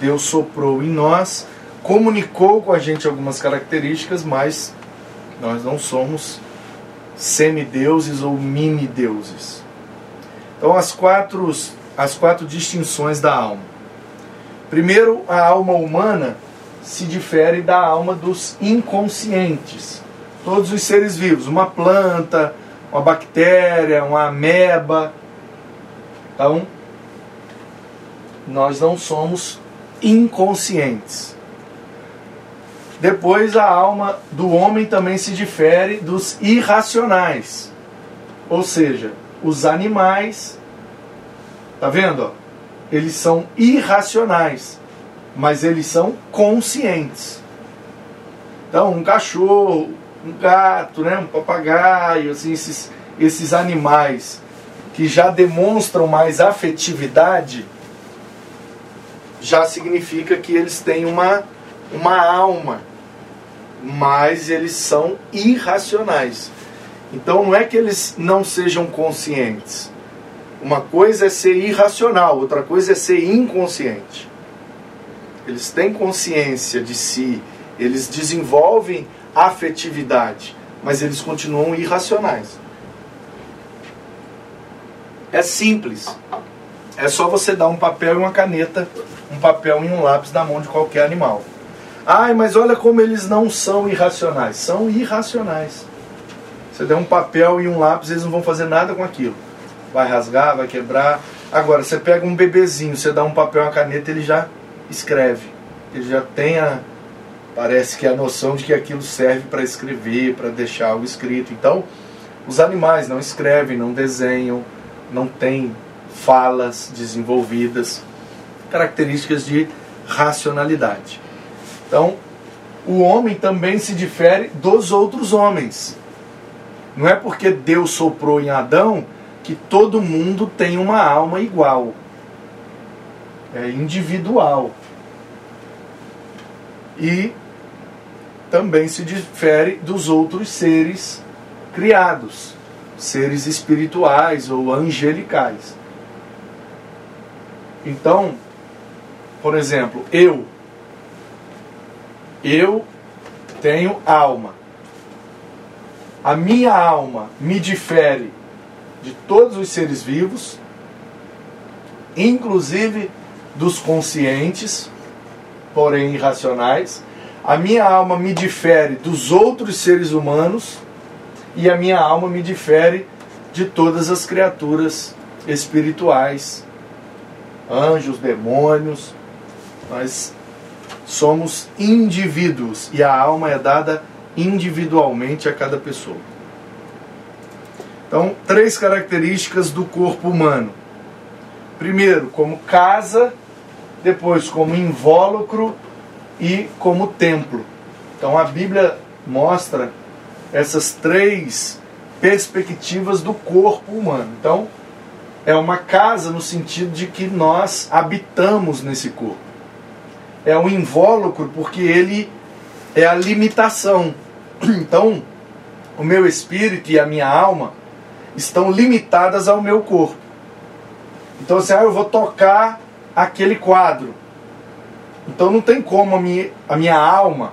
Deus soprou em nós, comunicou com a gente algumas características, mas nós não somos semideuses ou mini-deuses. Então as quatro, as quatro distinções da alma. Primeiro, a alma humana se difere da alma dos inconscientes todos os seres vivos, uma planta, uma bactéria, uma ameba. Então, nós não somos inconscientes. Depois, a alma do homem também se difere dos irracionais. Ou seja, os animais, tá vendo? Eles são irracionais, mas eles são conscientes. Então, um cachorro, um gato, né, um papagaio, assim, esses, esses animais que já demonstram mais afetividade, já significa que eles têm uma, uma alma, mas eles são irracionais. Então não é que eles não sejam conscientes. Uma coisa é ser irracional, outra coisa é ser inconsciente. Eles têm consciência de si, eles desenvolvem afetividade, mas eles continuam irracionais. É simples. É só você dar um papel e uma caneta, um papel e um lápis na mão de qualquer animal. Ai, mas olha como eles não são irracionais. São irracionais. Você der um papel e um lápis, eles não vão fazer nada com aquilo. Vai rasgar, vai quebrar. Agora, você pega um bebezinho, você dá um papel e uma caneta, ele já escreve. Ele já tem a, Parece que a noção de que aquilo serve para escrever, para deixar algo escrito. Então, Os animais não escrevem, não desenham, não têm falas desenvolvidas, características de racionalidade. Então, o homem também se difere dos outros homens. Não é porque Deus soprou em Adão que todo mundo tem uma alma igual. É individual. E também se difere dos outros seres criados, seres espirituais ou angelicais. Então, por exemplo, eu eu tenho alma. A minha alma me difere de todos os seres vivos, inclusive dos conscientes, porém irracionais. A minha alma me difere dos outros seres humanos e a minha alma me difere de todas as criaturas espirituais, anjos, demônios. Nós somos indivíduos e a alma é dada individualmente a cada pessoa. Então, três características do corpo humano. Primeiro, como casa, depois, como invólucro e como templo. Então, a Bíblia mostra essas três perspectivas do corpo humano. Então, é uma casa no sentido de que nós habitamos nesse corpo. É um invólucro porque ele é a limitação. Então, o meu espírito e a minha alma estão limitadas ao meu corpo. Então, assim, ah, eu vou tocar aquele quadro. Então, não tem como a minha, a minha alma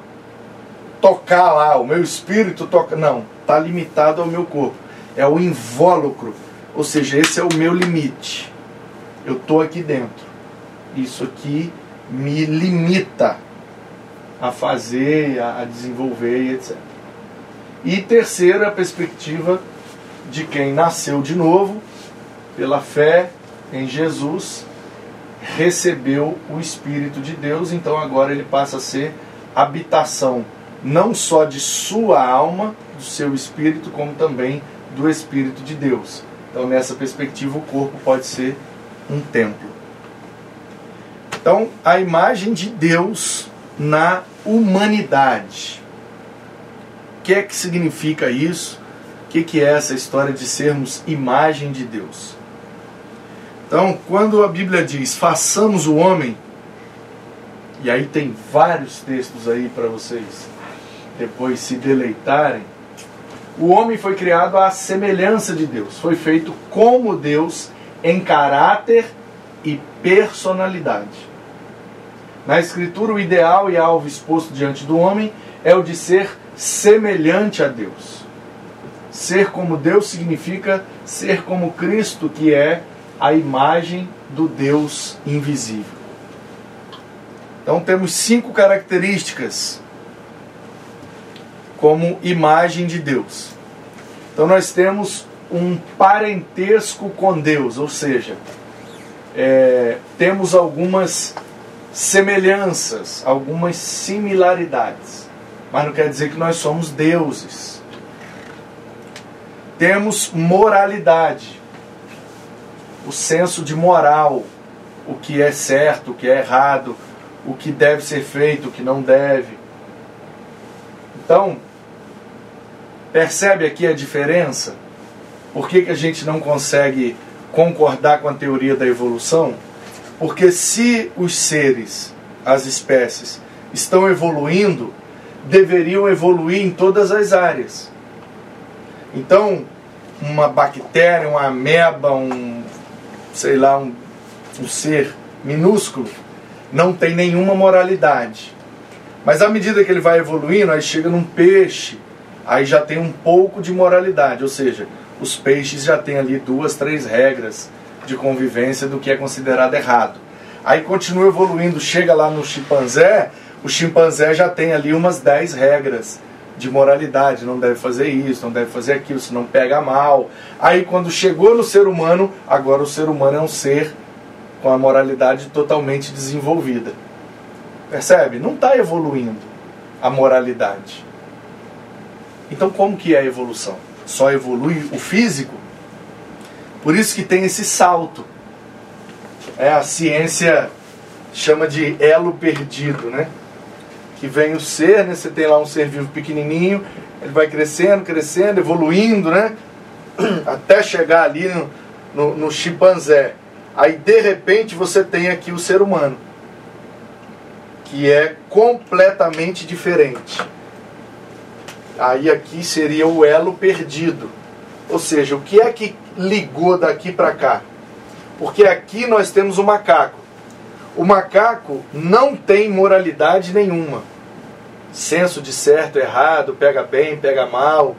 tocar lá, o meu espírito toca. Não, está limitado ao meu corpo. É o invólucro. Ou seja, esse é o meu limite. Eu estou aqui dentro. Isso aqui me limita a fazer, a desenvolver etc. E terceira perspectiva de quem nasceu de novo, pela fé em Jesus, recebeu o Espírito de Deus, então agora ele passa a ser habitação não só de sua alma, do seu espírito, como também do Espírito de Deus. Então, nessa perspectiva, o corpo pode ser um templo. Então, a imagem de Deus na humanidade. O que é que significa isso? O que, que é essa história de sermos imagem de Deus? Então, quando a Bíblia diz façamos o homem, e aí tem vários textos aí para vocês depois se deleitarem, o homem foi criado à semelhança de Deus, foi feito como Deus em caráter e personalidade. Na Escritura, o ideal e alvo exposto diante do homem é o de ser semelhante a Deus. Ser como Deus significa ser como Cristo, que é a imagem do Deus invisível. Então temos cinco características como imagem de Deus. Então nós temos um parentesco com Deus, ou seja, é, temos algumas semelhanças, algumas similaridades, mas não quer dizer que nós somos deuses. Temos moralidade, o senso de moral, o que é certo, o que é errado, o que deve ser feito, o que não deve. Então, Percebe aqui a diferença? Por que, que a gente não consegue concordar com a teoria da evolução? Porque se os seres, as espécies, estão evoluindo, deveriam evoluir em todas as áreas. Então, uma bactéria, uma ameba, um, sei lá, um, um ser minúsculo, não tem nenhuma moralidade. Mas à medida que ele vai evoluindo, aí chega num peixe, aí já tem um pouco de moralidade, ou seja, os peixes já têm ali duas, três regras de convivência do que é considerado errado. Aí continua evoluindo, chega lá no chimpanzé, o chimpanzé já tem ali umas dez regras de moralidade, não deve fazer isso, não deve fazer aquilo, senão pega mal. Aí quando chegou no ser humano, agora o ser humano é um ser com a moralidade totalmente desenvolvida. Percebe? Não está evoluindo a moralidade. Então, como que é a evolução? só evolui o físico. Por isso que tem esse salto. É a ciência chama de elo perdido, né? Que vem o ser, né? Você tem lá um ser vivo pequenininho, ele vai crescendo, crescendo, evoluindo, né? Até chegar ali no, no, no chimpanzé. Aí de repente você tem aqui o ser humano, que é completamente diferente. Aí aqui seria o elo perdido. Ou seja, o que é que ligou daqui para cá? Porque aqui nós temos o macaco. O macaco não tem moralidade nenhuma. Senso de certo, errado, pega bem, pega mal.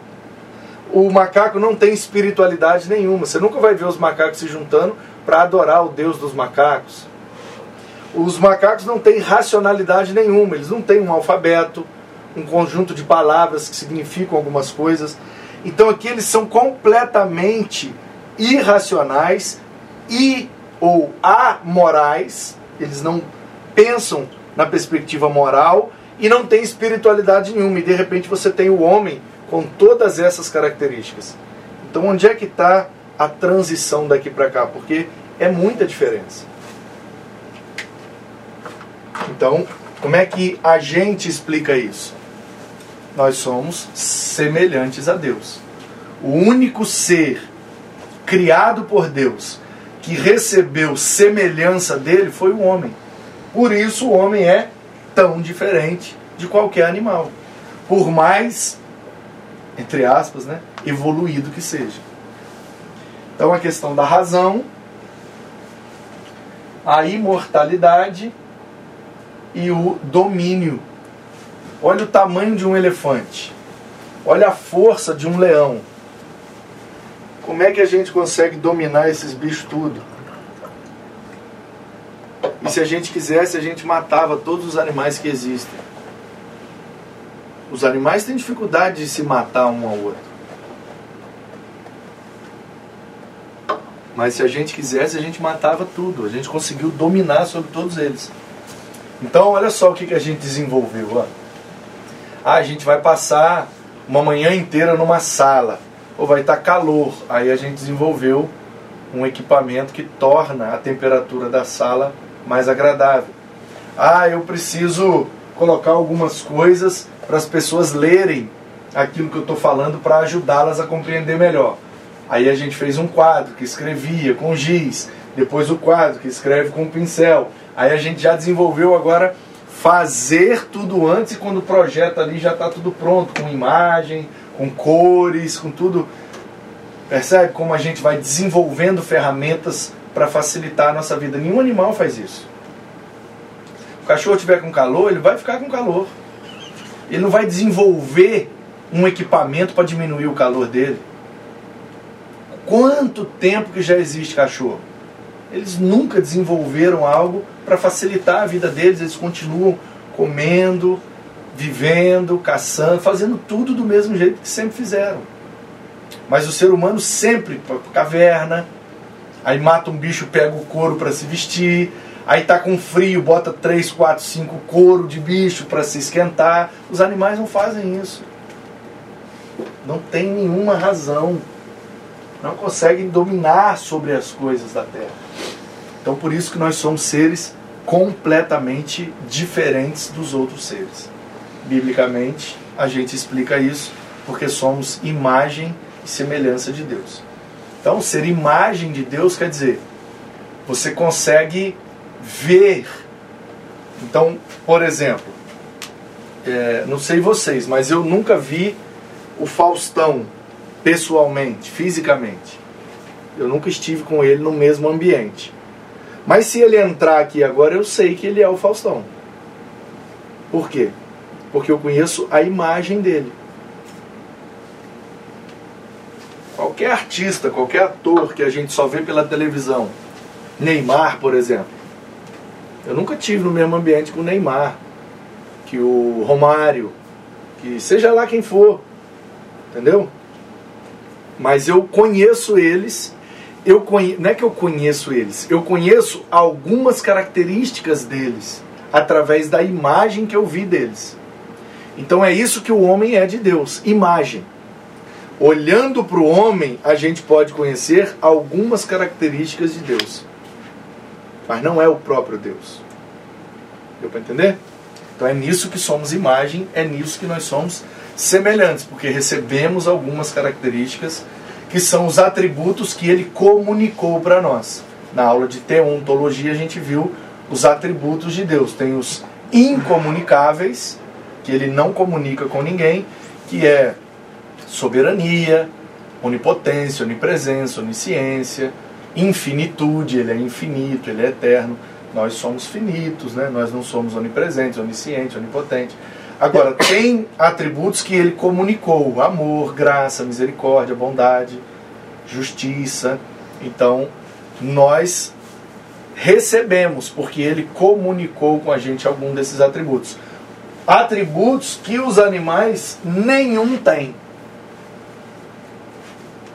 O macaco não tem espiritualidade nenhuma. Você nunca vai ver os macacos se juntando para adorar o Deus dos macacos. Os macacos não têm racionalidade nenhuma, eles não têm um alfabeto, um conjunto de palavras que significam algumas coisas. Então aqui eles são completamente irracionais e ou amorais, eles não pensam na perspectiva moral e não têm espiritualidade nenhuma. E de repente você tem o homem com todas essas características. Então onde é que está a transição daqui para cá? Porque é muita diferença. Então, como é que a gente explica isso? Nós somos semelhantes a Deus. O único ser criado por Deus que recebeu semelhança dele foi o homem. Por isso o homem é tão diferente de qualquer animal. Por mais, entre aspas, né, evoluído que seja. Então a questão da razão, a imortalidade e o domínio. Olha o tamanho de um elefante. Olha a força de um leão. Como é que a gente consegue dominar esses bichos tudo? E se a gente quisesse, a gente matava todos os animais que existem. Os animais têm dificuldade de se matar um ao outro. Mas se a gente quisesse, a gente matava tudo. A gente conseguiu dominar sobre todos eles. Então, olha só o que, que a gente desenvolveu. Ó. Ah, a gente vai passar uma manhã inteira numa sala, ou vai estar calor. Aí a gente desenvolveu um equipamento que torna a temperatura da sala mais agradável. Ah, eu preciso colocar algumas coisas para as pessoas lerem aquilo que eu estou falando para ajudá-las a compreender melhor. Aí a gente fez um quadro que escrevia com giz, depois o quadro que escreve com pincel. Aí a gente já desenvolveu agora fazer tudo antes e quando o projeto ali já está tudo pronto, com imagem, com cores, com tudo. Percebe como a gente vai desenvolvendo ferramentas para facilitar a nossa vida? Nenhum animal faz isso. O cachorro tiver com calor, ele vai ficar com calor. Ele não vai desenvolver um equipamento para diminuir o calor dele. Quanto tempo que já existe cachorro? Eles nunca desenvolveram algo para facilitar a vida deles, eles continuam comendo, vivendo, caçando, fazendo tudo do mesmo jeito que sempre fizeram. Mas o ser humano sempre caverna, aí mata um bicho, pega o couro para se vestir, aí tá com frio, bota 3, 4, 5 couro de bicho para se esquentar. Os animais não fazem isso. Não tem nenhuma razão não conseguem dominar sobre as coisas da Terra. Então por isso que nós somos seres completamente diferentes dos outros seres. Biblicamente, a gente explica isso porque somos imagem e semelhança de Deus. Então, ser imagem de Deus quer dizer, você consegue ver. Então, por exemplo, é, não sei vocês, mas eu nunca vi o Faustão pessoalmente, fisicamente. Eu nunca estive com ele no mesmo ambiente. Mas se ele entrar aqui agora, eu sei que ele é o Faustão. Por quê? Porque eu conheço a imagem dele. Qualquer artista, qualquer ator que a gente só vê pela televisão, Neymar, por exemplo. Eu nunca tive no mesmo ambiente com o Neymar, que o Romário, que seja lá quem for. Entendeu? mas eu conheço eles. Eu conhe... Não é que eu conheço eles, eu conheço algumas características deles através da imagem que eu vi deles. Então é isso que o homem é de Deus, imagem. Olhando para o homem, a gente pode conhecer algumas características de Deus. Mas não é o próprio Deus. Deu para entender? Então é nisso que somos imagem, é nisso que nós somos semelhantes, porque recebemos algumas características que são os atributos que ele comunicou para nós. Na aula de teontologia a gente viu os atributos de Deus. Tem os incomunicáveis, que ele não comunica com ninguém, que é soberania, onipotência, onipresença, onisciência, infinitude, ele é infinito, ele é eterno. Nós somos finitos, né? nós não somos onipresentes, oniscientes, onipotentes. Agora, tem atributos que ele comunicou: amor, graça, misericórdia, bondade, justiça. Então, nós recebemos, porque ele comunicou com a gente algum desses atributos. Atributos que os animais nenhum têm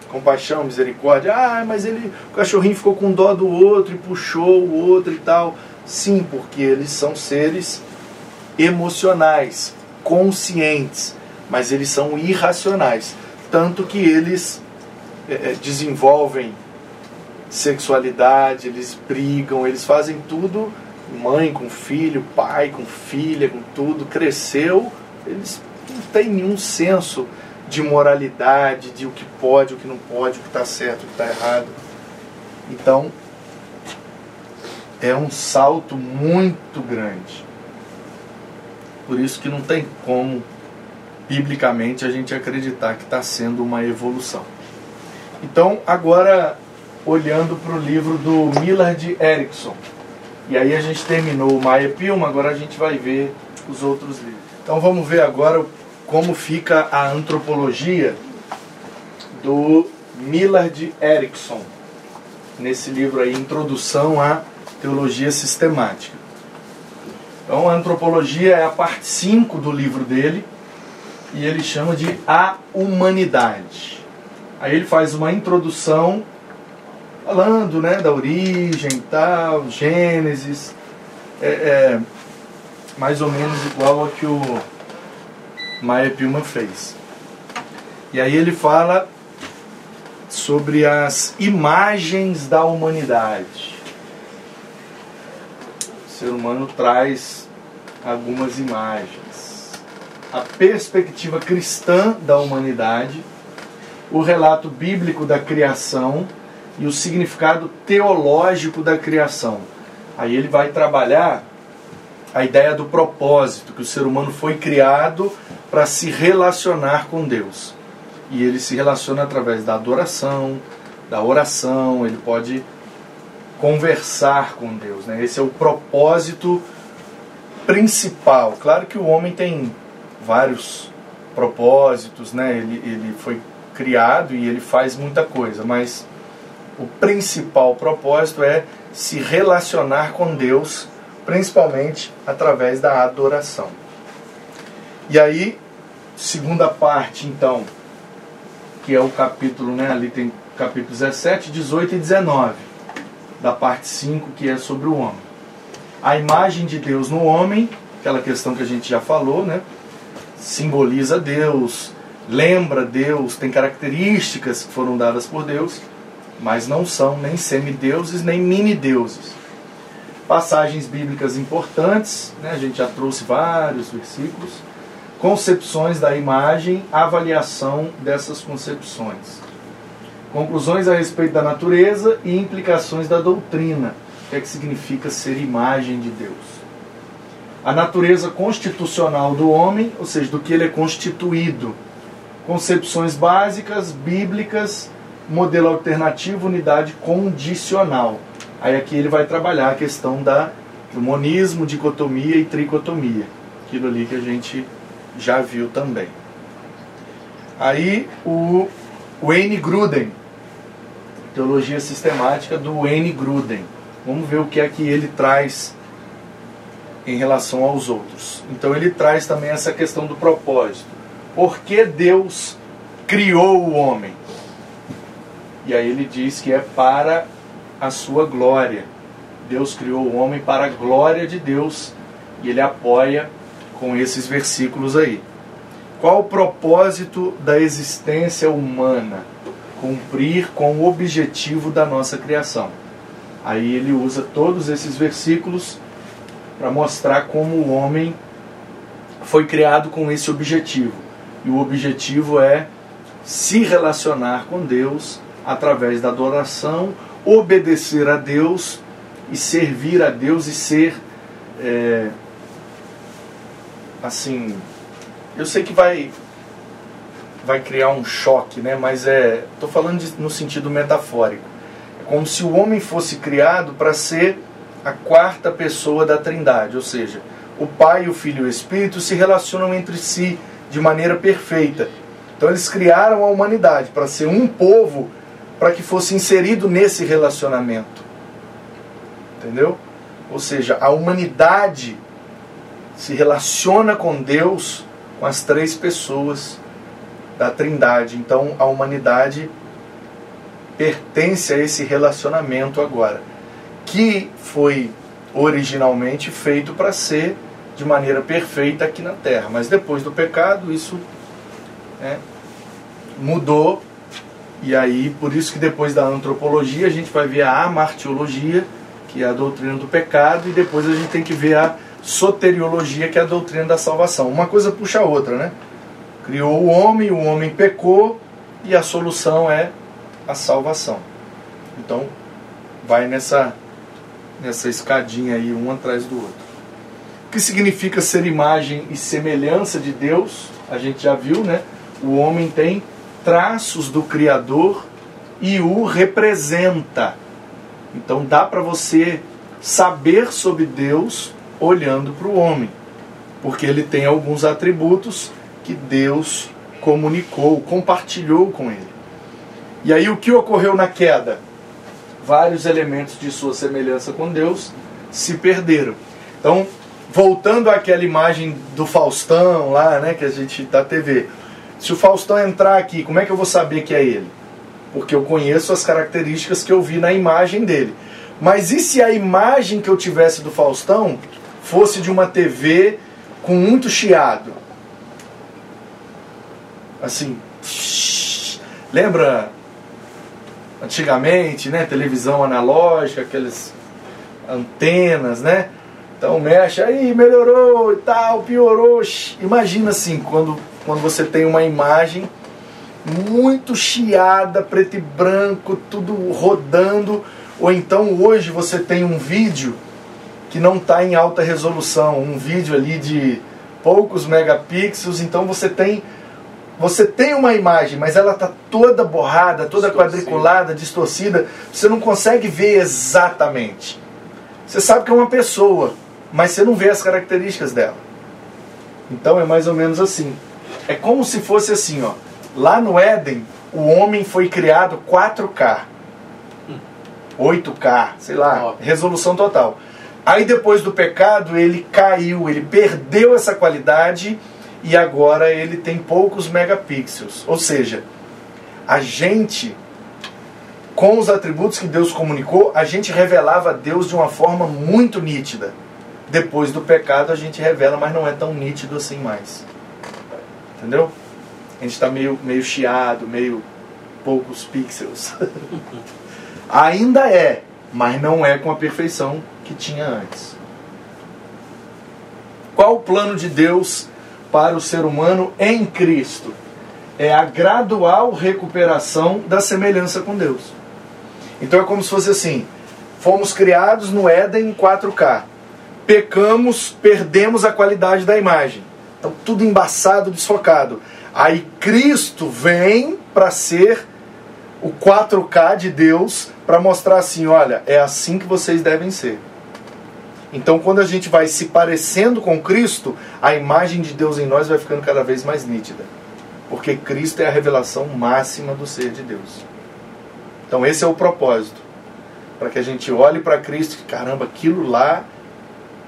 compaixão, misericórdia. Ah, mas ele, o cachorrinho ficou com dó do outro e puxou o outro e tal. Sim, porque eles são seres emocionais, conscientes, mas eles são irracionais. Tanto que eles é, é desenvolvem sexualidade, eles brigam, eles fazem tudo, mãe com filho, pai com filha, com tudo, cresceu, eles não têm nenhum senso de moralidade, de o que pode, o que não pode, o que está certo, o que está errado. Então, é um salto muito grande. Por isso que não tem como, biblicamente, a gente acreditar que está sendo uma evolução. Então, agora, olhando para o livro do Millard Erickson. E aí a gente terminou o Maia Pilma, agora a gente vai ver os outros livros. Então vamos ver agora o como fica a antropologia do Millard Erickson, nesse livro aí, Introdução à Teologia Sistemática. Então, a antropologia é a parte 5 do livro dele, e ele chama de A Humanidade. Aí ele faz uma introdução falando né, da origem tal, Gênesis, é, é mais ou menos igual a que o Maia Pilma fez. E aí ele fala sobre as imagens da humanidade. O ser humano traz algumas imagens. A perspectiva cristã da humanidade, o relato bíblico da criação e o significado teológico da criação. Aí ele vai trabalhar a ideia do propósito, que o ser humano foi criado para se relacionar com Deus. E ele se relaciona através da adoração, da oração, ele pode conversar com Deus. Né? Esse é o propósito principal. Claro que o homem tem vários propósitos, né? ele, ele foi criado e ele faz muita coisa, mas o principal propósito é se relacionar com Deus, principalmente através da adoração. E aí, segunda parte, então, que é o capítulo, né? Ali tem capítulo 17, 18 e 19, da parte 5, que é sobre o homem. A imagem de Deus no homem, aquela questão que a gente já falou, né? Simboliza Deus, lembra Deus, tem características que foram dadas por Deus, mas não são nem semideuses nem mini-deuses. Passagens bíblicas importantes, né? a gente já trouxe vários versículos concepções da imagem, avaliação dessas concepções. Conclusões a respeito da natureza e implicações da doutrina. O que é que significa ser imagem de Deus? A natureza constitucional do homem, ou seja, do que ele é constituído. Concepções básicas, bíblicas, modelo alternativo, unidade condicional. Aí aqui ele vai trabalhar a questão da do monismo, dicotomia e tricotomia. Aquilo ali que a gente já viu também. Aí o Wayne Gruden, Teologia Sistemática do Wayne Gruden. Vamos ver o que é que ele traz em relação aos outros. Então ele traz também essa questão do propósito. Por que Deus criou o homem? E aí ele diz que é para a sua glória. Deus criou o homem para a glória de Deus e ele apoia com esses versículos aí. Qual o propósito da existência humana? Cumprir com o objetivo da nossa criação. Aí ele usa todos esses versículos para mostrar como o homem foi criado com esse objetivo. E o objetivo é se relacionar com Deus através da adoração, obedecer a Deus e servir a Deus e ser é, assim eu sei que vai vai criar um choque, né? Mas é, tô falando de, no sentido metafórico. É como se o homem fosse criado para ser a quarta pessoa da Trindade, ou seja, o Pai, o Filho e o Espírito se relacionam entre si de maneira perfeita. Então eles criaram a humanidade para ser um povo para que fosse inserido nesse relacionamento. Entendeu? Ou seja, a humanidade se relaciona com Deus com as três pessoas da Trindade. Então a humanidade pertence a esse relacionamento agora, que foi originalmente feito para ser de maneira perfeita aqui na Terra. Mas depois do pecado, isso né, mudou. E aí, por isso que depois da antropologia, a gente vai ver a amartiologia, que é a doutrina do pecado, e depois a gente tem que ver a soteriologia, que é a doutrina da salvação. Uma coisa puxa a outra, né? Criou o homem, o homem pecou e a solução é a salvação. Então, vai nessa nessa escadinha aí, um atrás do outro. O que significa ser imagem e semelhança de Deus? A gente já viu, né? O homem tem traços do Criador e o representa. Então dá para você saber sobre Deus olhando para o homem, porque ele tem alguns atributos que Deus comunicou, compartilhou com ele. E aí o que ocorreu na queda? Vários elementos de sua semelhança com Deus se perderam. Então, voltando àquela imagem do Faustão lá, né, que a gente da TV. Se o Faustão entrar aqui, como é que eu vou saber que é ele? Porque eu conheço as características que eu vi na imagem dele. Mas e se a imagem que eu tivesse do Faustão fosse de uma TV com muito chiado. Assim, lembra antigamente, né, televisão analógica, aquelas antenas, né? Então mexe aí, melhorou e tal, piorou. Imagina assim, quando, quando você tem uma imagem muito chiada, preto e branco, tudo rodando, ou então hoje você tem um vídeo que não está em alta resolução, um vídeo ali de poucos megapixels, então você tem você tem uma imagem, mas ela está toda borrada, toda quadriculada, distorcida, você não consegue ver exatamente. Você sabe que é uma pessoa, mas você não vê as características dela. Então é mais ou menos assim. É como se fosse assim, ó. Lá no Éden, o homem foi criado 4K. 8K, sei lá, resolução total. Aí depois do pecado ele caiu, ele perdeu essa qualidade e agora ele tem poucos megapixels. Ou seja, a gente, com os atributos que Deus comunicou, a gente revelava a Deus de uma forma muito nítida. Depois do pecado a gente revela, mas não é tão nítido assim mais. Entendeu? A gente está meio, meio chiado, meio poucos pixels. Ainda é, mas não é com a perfeição que tinha antes. Qual o plano de Deus para o ser humano em Cristo? É a gradual recuperação da semelhança com Deus. Então é como se fosse assim: fomos criados no Éden em 4K, pecamos, perdemos a qualidade da imagem. Então tudo embaçado, desfocado. Aí Cristo vem para ser o 4K de Deus para mostrar assim, olha, é assim que vocês devem ser. Então, quando a gente vai se parecendo com Cristo, a imagem de Deus em nós vai ficando cada vez mais nítida. Porque Cristo é a revelação máxima do ser de Deus. Então, esse é o propósito. Para que a gente olhe para Cristo e, caramba, aquilo lá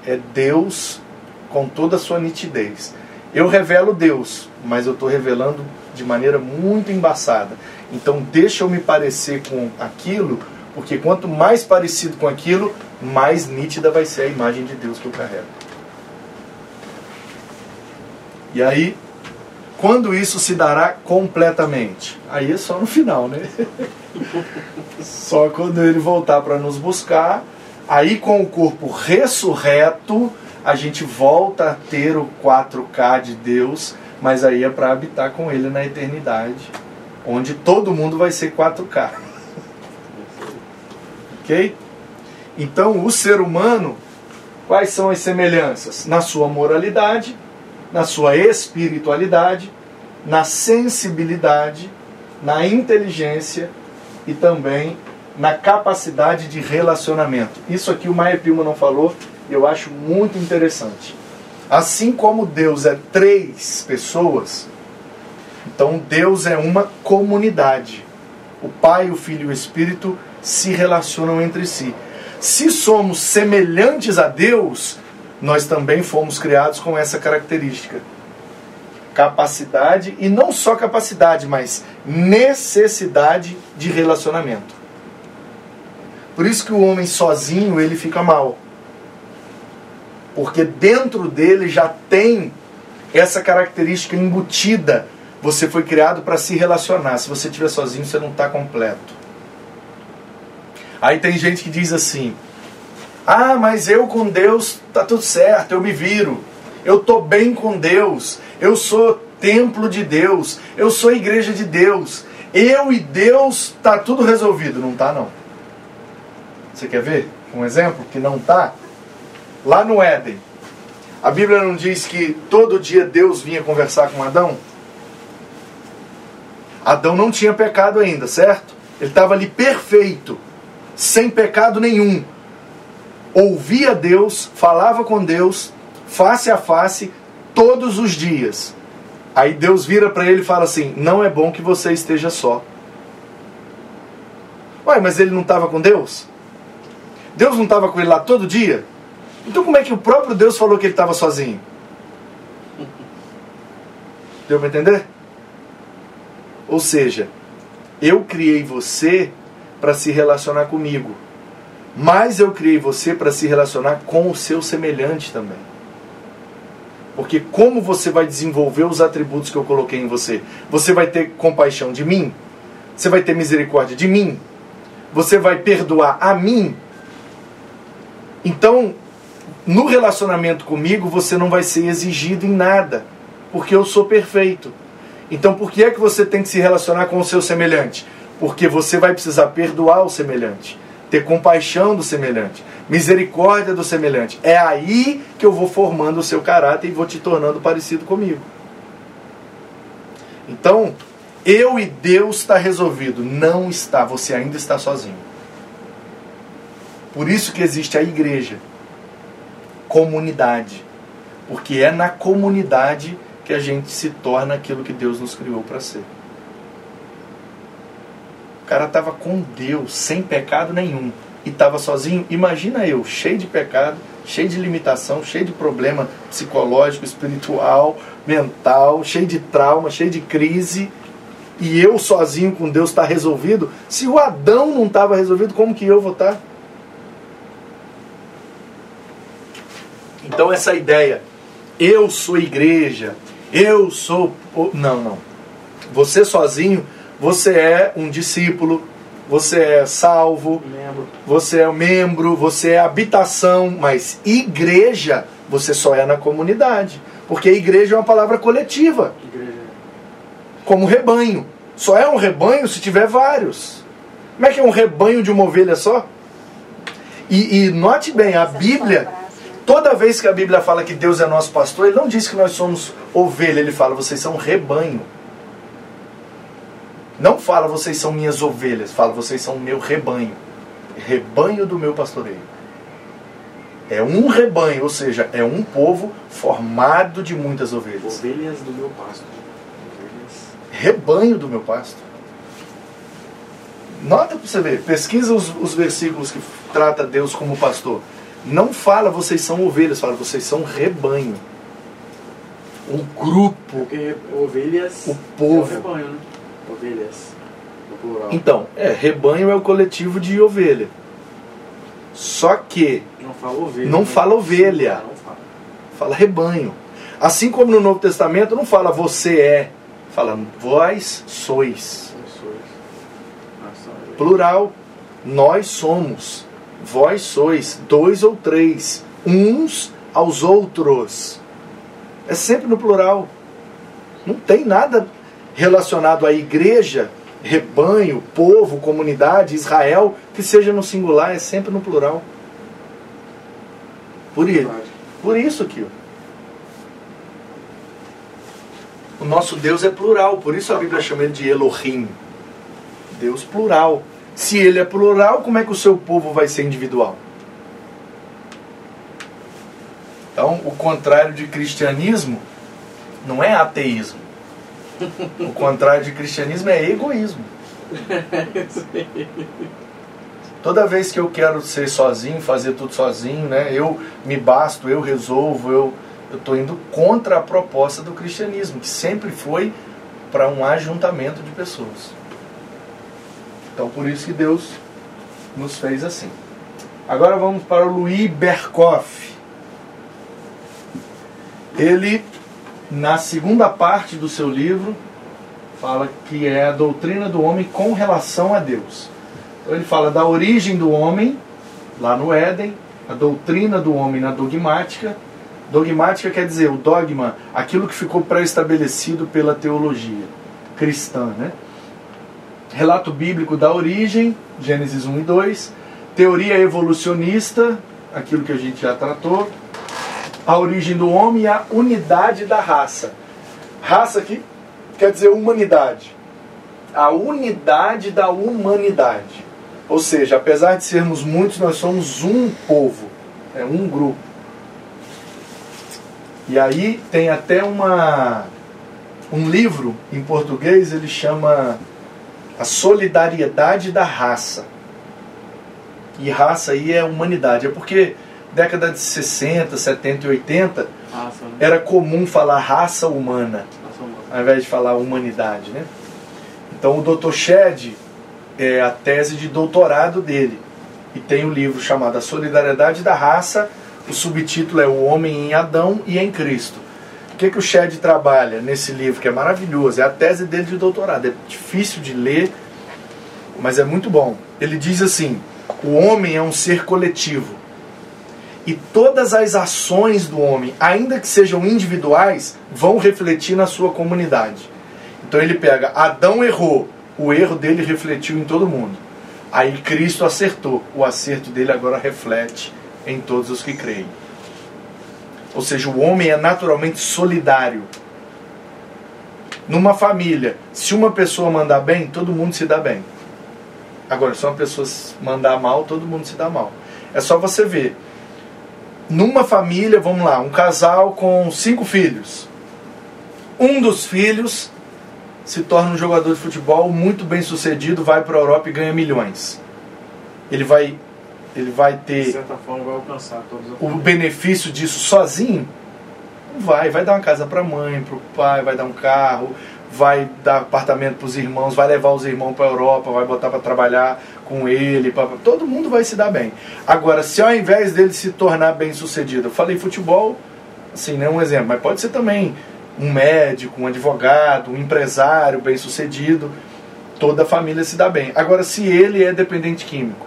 é Deus com toda a sua nitidez. Eu revelo Deus, mas eu estou revelando de maneira muito embaçada. Então, deixa eu me parecer com aquilo, porque quanto mais parecido com aquilo, mais nítida vai ser a imagem de Deus que eu carrego. E aí, quando isso se dará completamente? Aí é só no final, né? só quando ele voltar para nos buscar, aí com o corpo ressurreto, a gente volta a ter o 4K de Deus, mas aí é para habitar com ele na eternidade, onde todo mundo vai ser 4K. Ok? Então, o ser humano, quais são as semelhanças? Na sua moralidade, na sua espiritualidade, na sensibilidade, na inteligência e também na capacidade de relacionamento. Isso aqui o Maia Pilma não falou, eu acho muito interessante. Assim como Deus é três pessoas, então Deus é uma comunidade. O Pai, o Filho e o Espírito se relacionam entre si. Se somos semelhantes a Deus, nós também fomos criados com essa característica. Capacidade, e não só capacidade, mas necessidade de relacionamento. Por isso que o homem sozinho ele fica mal. Porque dentro dele já tem essa característica embutida. Você foi criado para se relacionar. Se você estiver sozinho, você não está completo. Aí tem gente que diz assim: ah, mas eu com Deus tá tudo certo, eu me viro. Eu tô bem com Deus. Eu sou templo de Deus. Eu sou igreja de Deus. Eu e Deus tá tudo resolvido, não tá não. Você quer ver um exemplo que não tá? Lá no Éden. A Bíblia não diz que todo dia Deus vinha conversar com Adão? Adão não tinha pecado ainda, certo? Ele estava ali perfeito, sem pecado nenhum ouvia Deus, falava com Deus, face a face, todos os dias. Aí Deus vira para ele e fala assim: Não é bom que você esteja só. Ué, mas ele não estava com Deus? Deus não estava com ele lá todo dia? Então como é que o próprio Deus falou que ele estava sozinho? Deu para entender? Ou seja, eu criei você para se relacionar comigo mas eu criei você para se relacionar com o seu semelhante também. Porque como você vai desenvolver os atributos que eu coloquei em você? Você vai ter compaixão de mim? Você vai ter misericórdia de mim? Você vai perdoar a mim? Então, no relacionamento comigo, você não vai ser exigido em nada, porque eu sou perfeito. Então, por que é que você tem que se relacionar com o seu semelhante? Porque você vai precisar perdoar o semelhante ter compaixão do semelhante, misericórdia do semelhante. É aí que eu vou formando o seu caráter e vou te tornando parecido comigo. Então, eu e Deus está resolvido. Não está, você ainda está sozinho. Por isso que existe a igreja, comunidade. Porque é na comunidade que a gente se torna aquilo que Deus nos criou para ser cara estava com Deus, sem pecado nenhum, e estava sozinho. Imagina eu, cheio de pecado, cheio de limitação, cheio de problema psicológico, espiritual, mental, cheio de trauma, cheio de crise, e eu sozinho com Deus está resolvido. Se o Adão não estava resolvido, como que eu vou estar? Tá? Então essa ideia, eu sou igreja, eu sou. Não, não. Você sozinho você é um discípulo, você é salvo, membro. você é um membro, você é habitação, mas igreja você só é na comunidade. Porque igreja é uma palavra coletiva. Igreja. Como rebanho. Só é um rebanho se tiver vários. Como é que é um rebanho de uma ovelha só? E, e note bem, a Bíblia, toda vez que a Bíblia fala que Deus é nosso pastor, ele não diz que nós somos ovelha, ele fala, vocês são rebanho. Não fala vocês são minhas ovelhas, fala vocês são meu rebanho. Rebanho do meu pastoreio. É um rebanho, ou seja, é um povo formado de muitas ovelhas. Ovelhas do meu pasto. Ovelhas... Rebanho do meu pasto. Nota para você ver, pesquisa os, os versículos que trata Deus como pastor. Não fala vocês são ovelhas, fala vocês são rebanho. O grupo. Porque ovelhas o povo. É o rebanho, né? Ovelhas. Então, é, rebanho é o coletivo de ovelha. Só que. Não fala ovelha. Não né? fala ovelha. Não fala. fala rebanho. Assim como no Novo Testamento não fala você é, fala vós sois. Plural, nós somos, vós sois, dois ou três, uns aos outros. É sempre no plural. Não tem nada relacionado à igreja, rebanho, povo, comunidade, Israel, que seja no singular, é sempre no plural. Por isso, por isso que o nosso Deus é plural, por isso a Bíblia chama ele de Elohim. Deus plural. Se ele é plural, como é que o seu povo vai ser individual? Então, o contrário de cristianismo não é ateísmo. O contrário de cristianismo é egoísmo. Toda vez que eu quero ser sozinho, fazer tudo sozinho, né, eu me basto, eu resolvo, eu estou indo contra a proposta do cristianismo, que sempre foi para um ajuntamento de pessoas. Então por isso que Deus nos fez assim. Agora vamos para o Louis Berkoff. Ele na segunda parte do seu livro, fala que é a doutrina do homem com relação a Deus. Então ele fala da origem do homem, lá no Éden, a doutrina do homem na dogmática. Dogmática quer dizer o dogma, aquilo que ficou pré-estabelecido pela teologia cristã. Né? Relato bíblico da origem, Gênesis 1 e 2. Teoria evolucionista, aquilo que a gente já tratou a origem do homem e a unidade da raça. Raça aqui quer dizer humanidade. A unidade da humanidade. Ou seja, apesar de sermos muitos, nós somos um povo, é um grupo. E aí tem até uma um livro em português, ele chama A Solidariedade da Raça. E raça aí é humanidade, é porque década de 60, 70 e 80, raça, né? era comum falar raça humana, raça humana, ao invés de falar humanidade. Né? Então o Dr. Shed é a tese de doutorado dele. E tem o um livro chamado A Solidariedade da Raça, o subtítulo é O Homem em Adão e em Cristo. O que, que o Shed trabalha nesse livro, que é maravilhoso? É a tese dele de doutorado. É difícil de ler, mas é muito bom. Ele diz assim: o homem é um ser coletivo e todas as ações do homem, ainda que sejam individuais, vão refletir na sua comunidade. Então ele pega, Adão errou, o erro dele refletiu em todo mundo. Aí Cristo acertou, o acerto dele agora reflete em todos os que creem. Ou seja, o homem é naturalmente solidário. Numa família, se uma pessoa mandar bem, todo mundo se dá bem. Agora, se uma pessoa mandar mal, todo mundo se dá mal. É só você ver numa família, vamos lá, um casal com cinco filhos. Um dos filhos se torna um jogador de futebol muito bem sucedido, vai para a Europa e ganha milhões. Ele vai, ele vai ter de certa forma, vai alcançar o benefício disso sozinho? Vai, vai dar uma casa para a mãe, para o pai, vai dar um carro, vai dar apartamento para os irmãos, vai levar os irmãos para a Europa, vai botar para trabalhar com ele, pra, todo mundo vai se dar bem. Agora, se ao invés dele se tornar bem sucedido, eu falei futebol, assim, não é um exemplo, mas pode ser também um médico, um advogado, um empresário bem sucedido, toda a família se dá bem. Agora, se ele é dependente químico,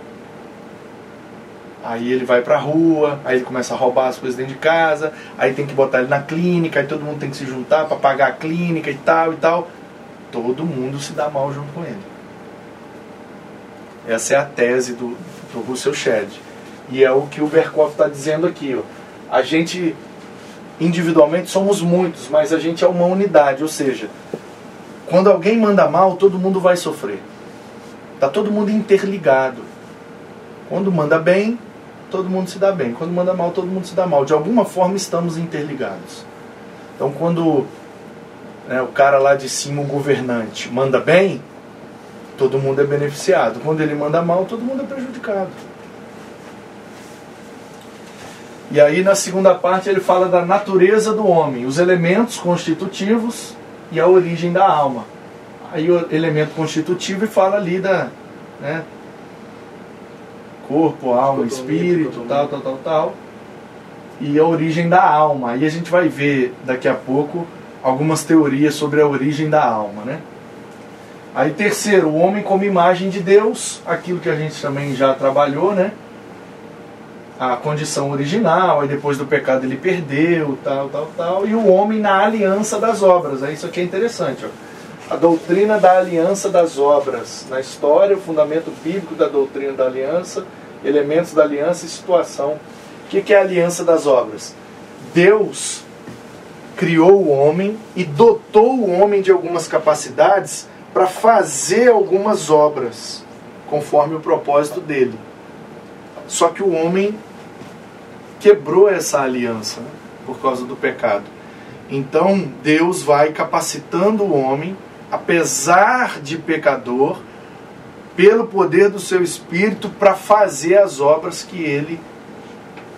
Aí ele vai pra rua, aí ele começa a roubar as coisas dentro de casa, aí tem que botar ele na clínica, aí todo mundo tem que se juntar para pagar a clínica e tal e tal. Todo mundo se dá mal junto com ele. Essa é a tese do, do Russell Shedd. E é o que o Berkov está dizendo aqui. Ó. A gente, individualmente, somos muitos, mas a gente é uma unidade. Ou seja, quando alguém manda mal, todo mundo vai sofrer. Está todo mundo interligado. Quando manda bem, todo mundo se dá bem. Quando manda mal, todo mundo se dá mal. De alguma forma estamos interligados. Então quando né, o cara lá de cima, o governante, manda bem, todo mundo é beneficiado. Quando ele manda mal, todo mundo é prejudicado. E aí na segunda parte ele fala da natureza do homem, os elementos constitutivos e a origem da alma. Aí o elemento constitutivo e fala ali da, né, corpo, alma, espírito, tal, tal, tal, tal. e a origem da alma. E a gente vai ver daqui a pouco algumas teorias sobre a origem da alma, né? Aí terceiro, o homem como imagem de Deus, aquilo que a gente também já trabalhou, né? A condição original, aí depois do pecado ele perdeu, tal, tal, tal, e o homem na aliança das obras. Aí isso aqui é interessante, ó. A doutrina da aliança das obras na história, o fundamento bíblico da doutrina da aliança, elementos da aliança e situação. O que é a aliança das obras? Deus criou o homem e dotou o homem de algumas capacidades para fazer algumas obras conforme o propósito dele. Só que o homem quebrou essa aliança né, por causa do pecado. Então Deus vai capacitando o homem, apesar de pecador, pelo poder do seu espírito, para fazer as obras que ele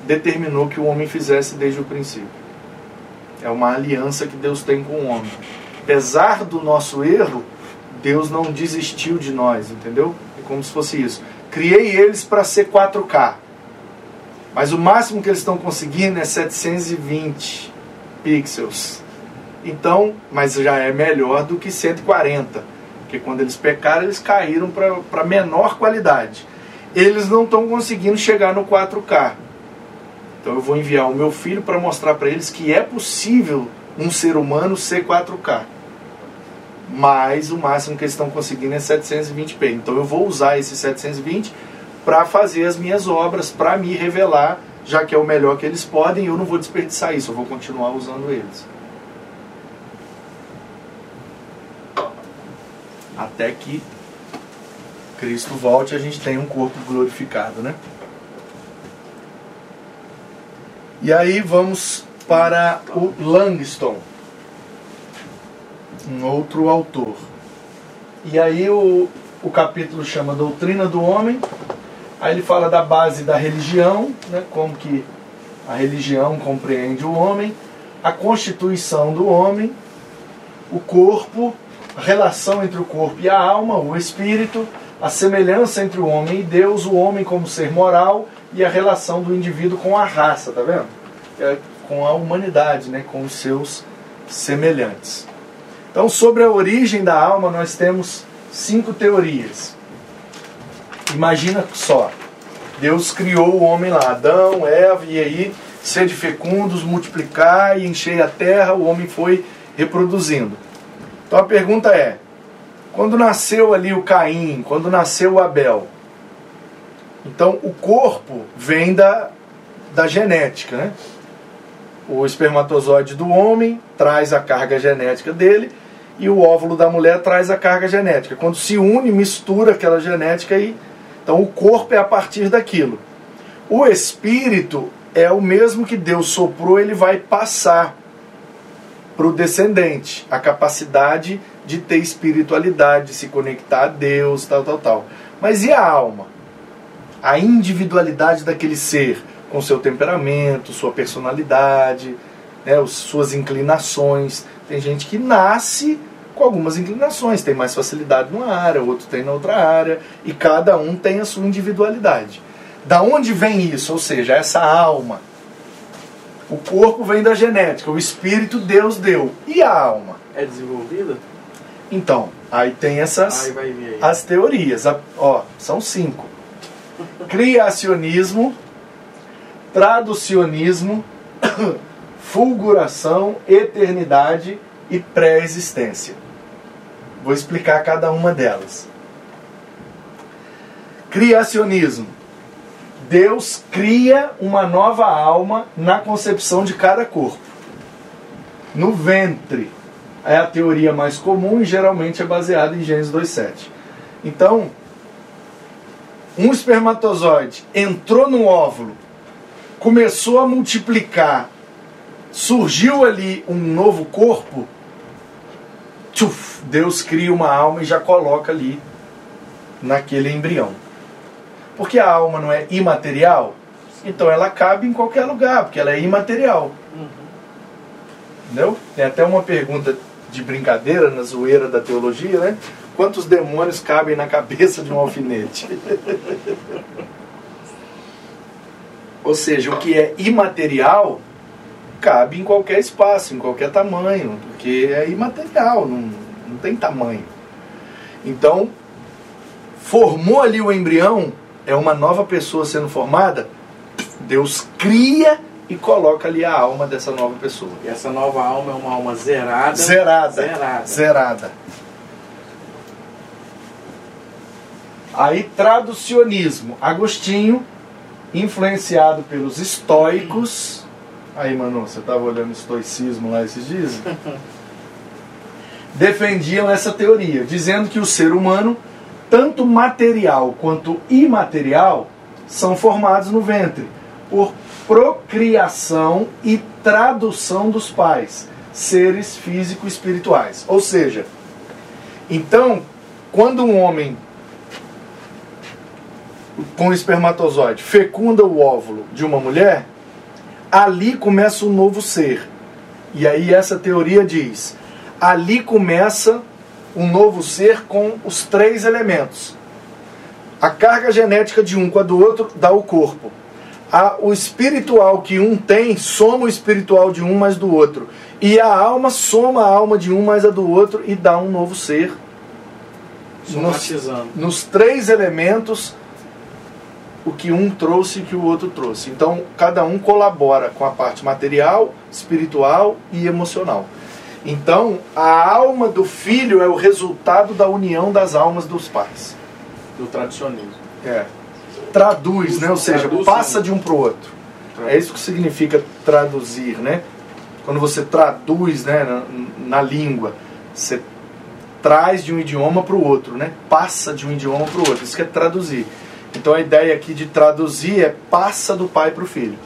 determinou que o homem fizesse desde o princípio. É uma aliança que Deus tem com o homem. Apesar do nosso erro, Deus não desistiu de nós, entendeu? É como se fosse isso. Criei eles para ser 4K. Mas o máximo que eles estão conseguindo é 720 pixels. Então, mas já é melhor do que 140. Porque quando eles pecaram, eles caíram para menor qualidade. Eles não estão conseguindo chegar no 4K. Então eu vou enviar o meu filho para mostrar para eles que é possível um ser humano ser 4K mas o máximo que eles estão conseguindo é 720p. Então eu vou usar esse 720 para fazer as minhas obras, para me revelar, já que é o melhor que eles podem, eu não vou desperdiçar isso, eu vou continuar usando eles. Até que Cristo volte a gente tenha um corpo glorificado, né? E aí vamos para o Langston um outro autor. E aí o, o capítulo chama Doutrina do Homem, aí ele fala da base da religião, né, como que a religião compreende o homem, a constituição do homem, o corpo, relação entre o corpo e a alma, o espírito, a semelhança entre o homem e Deus, o homem como ser moral e a relação do indivíduo com a raça, tá vendo? É, com a humanidade, né, com os seus semelhantes. Então, sobre a origem da alma, nós temos cinco teorias. Imagina só, Deus criou o homem lá, Adão, Eva, e aí, sede fecundos, multiplicar e encher a terra, o homem foi reproduzindo. Então a pergunta é: quando nasceu ali o Caim, quando nasceu o Abel, então o corpo vem da, da genética, né? O espermatozoide do homem traz a carga genética dele e o óvulo da mulher traz a carga genética. Quando se une, mistura aquela genética e então o corpo é a partir daquilo. O espírito é o mesmo que Deus soprou, ele vai passar para o descendente a capacidade de ter espiritualidade, de se conectar a Deus, tal, tal, tal. Mas e a alma? A individualidade daquele ser, com seu temperamento, sua personalidade, né, suas inclinações. Tem gente que nasce com algumas inclinações, tem mais facilidade numa área, outro tem na outra área, e cada um tem a sua individualidade. Da onde vem isso? Ou seja, essa alma. O corpo vem da genética, o espírito Deus deu. E a alma? É desenvolvida? Então, aí tem essas aí aí. as teorias. Ó, são cinco. Criacionismo, traducionismo, fulguração, eternidade e pré-existência. Vou explicar cada uma delas. Criacionismo. Deus cria uma nova alma na concepção de cada corpo. No ventre é a teoria mais comum e geralmente é baseada em Gênesis 2:7. Então, um espermatozoide entrou no óvulo, começou a multiplicar, surgiu ali um novo corpo, tchuf, Deus cria uma alma e já coloca ali naquele embrião. Porque a alma não é imaterial, então ela cabe em qualquer lugar, porque ela é imaterial. Uhum. Entendeu? Tem até uma pergunta de brincadeira na zoeira da teologia, né? Quantos demônios cabem na cabeça de um alfinete? Ou seja, o que é imaterial cabe em qualquer espaço, em qualquer tamanho, porque é imaterial, não, não tem tamanho. Então, formou ali o embrião, é uma nova pessoa sendo formada, Deus cria e coloca ali a alma dessa nova pessoa. E essa nova alma é uma alma zerada. Zerada. Zerada. Zerada. Aí, traducionismo. Agostinho, influenciado pelos estoicos. Aí, mano, você estava olhando estoicismo lá esses dias? Defendiam essa teoria, dizendo que o ser humano, tanto material quanto imaterial, são formados no ventre por procriação e tradução dos pais, seres físico-espirituais. Ou seja, então, quando um homem com espermatozoide fecunda o óvulo de uma mulher, ali começa um novo ser. E aí essa teoria diz: ali começa um novo ser com os três elementos. A carga genética de um com a do outro dá o corpo. A, o espiritual que um tem soma o espiritual de um mais do outro. E a alma soma a alma de um mais a do outro e dá um novo ser. Nos, nos três elementos o que um trouxe e o que o outro trouxe. Então, cada um colabora com a parte material, espiritual e emocional. Então, a alma do filho é o resultado da união das almas dos pais. Do tradicionismo. É. Traduz, né? Ou seja, passa de um para o outro. É isso que significa traduzir, né? Quando você traduz né, na, na língua, você traz de um idioma para o outro, né? Passa de um idioma para o outro. Isso que é traduzir. Então a ideia aqui de traduzir é passa do pai para o filho.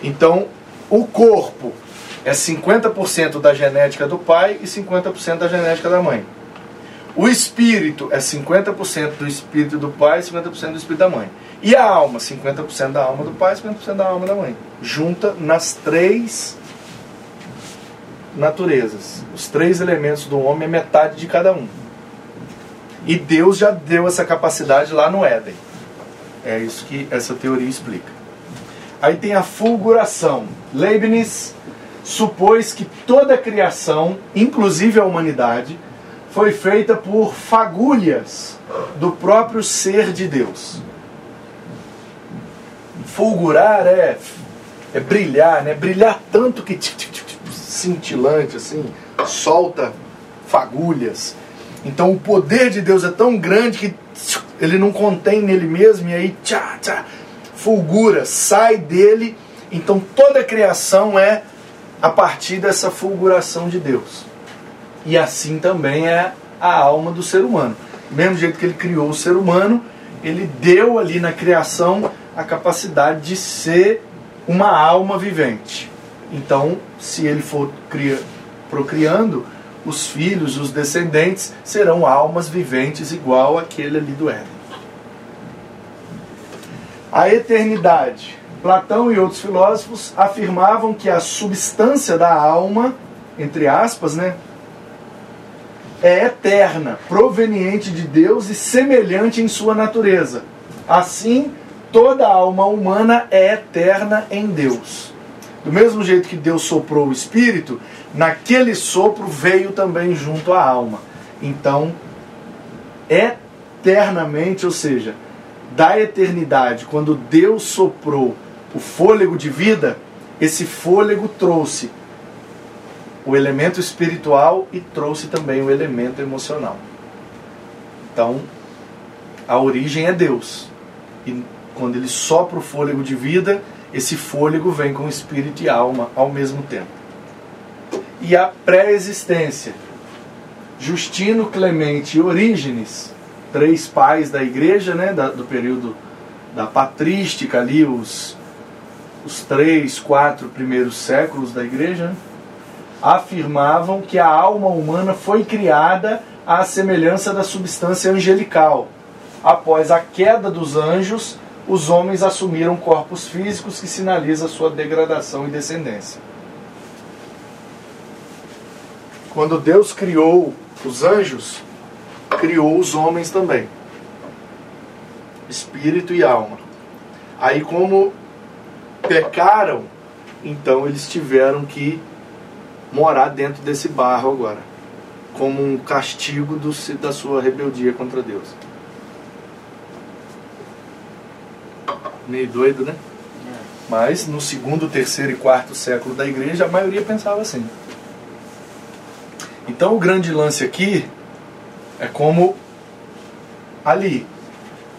Então o corpo é 50% da genética do pai e 50% da genética da mãe. O espírito é 50% do espírito do pai e 50% do espírito da mãe. E a alma, 50% da alma do pai e 50% da alma da mãe. Junta nas três naturezas. Os três elementos do homem é metade de cada um. E Deus já deu essa capacidade lá no Éden. É isso que essa teoria explica. Aí tem a fulguração. Leibniz supôs que toda a criação, inclusive a humanidade, foi feita por fagulhas do próprio ser de Deus. Fulgurar é, é brilhar, né? Brilhar tanto que cintilante assim, solta fagulhas. Então o poder de Deus é tão grande que ele não contém nele mesmo e aí tchá, tchá, fulgura, sai dele. Então toda a criação é a partir dessa fulguração de Deus. E assim também é a alma do ser humano. Do mesmo jeito que ele criou o ser humano, ele deu ali na criação a capacidade de ser uma alma vivente. Então, se ele for cria, procriando, os filhos, os descendentes, serão almas viventes igual aquele ali do Éden. A eternidade. Platão e outros filósofos afirmavam que a substância da alma, entre aspas, né, é eterna, proveniente de Deus e semelhante em sua natureza. Assim, toda alma humana é eterna em Deus. Do mesmo jeito que Deus soprou o espírito, naquele sopro veio também junto a alma. Então, eternamente, ou seja, da eternidade, quando Deus soprou o fôlego de vida, esse fôlego trouxe o elemento espiritual e trouxe também o elemento emocional. Então, a origem é Deus. E quando ele sopra o fôlego de vida, esse fôlego vem com espírito e alma ao mesmo tempo e a pré-existência. Justino, Clemente e Orígenes, três pais da igreja, né, da, do período da patrística ali, os, os três, quatro primeiros séculos da igreja, né, afirmavam que a alma humana foi criada à semelhança da substância angelical. Após a queda dos anjos, os homens assumiram corpos físicos que sinalizam sua degradação e descendência. Quando Deus criou os anjos, criou os homens também. Espírito e alma. Aí como pecaram, então eles tiveram que morar dentro desse barro agora, como um castigo do, da sua rebeldia contra Deus. Meio doido, né? Mas no segundo, terceiro e quarto século da igreja, a maioria pensava assim. Então o grande lance aqui é como ali.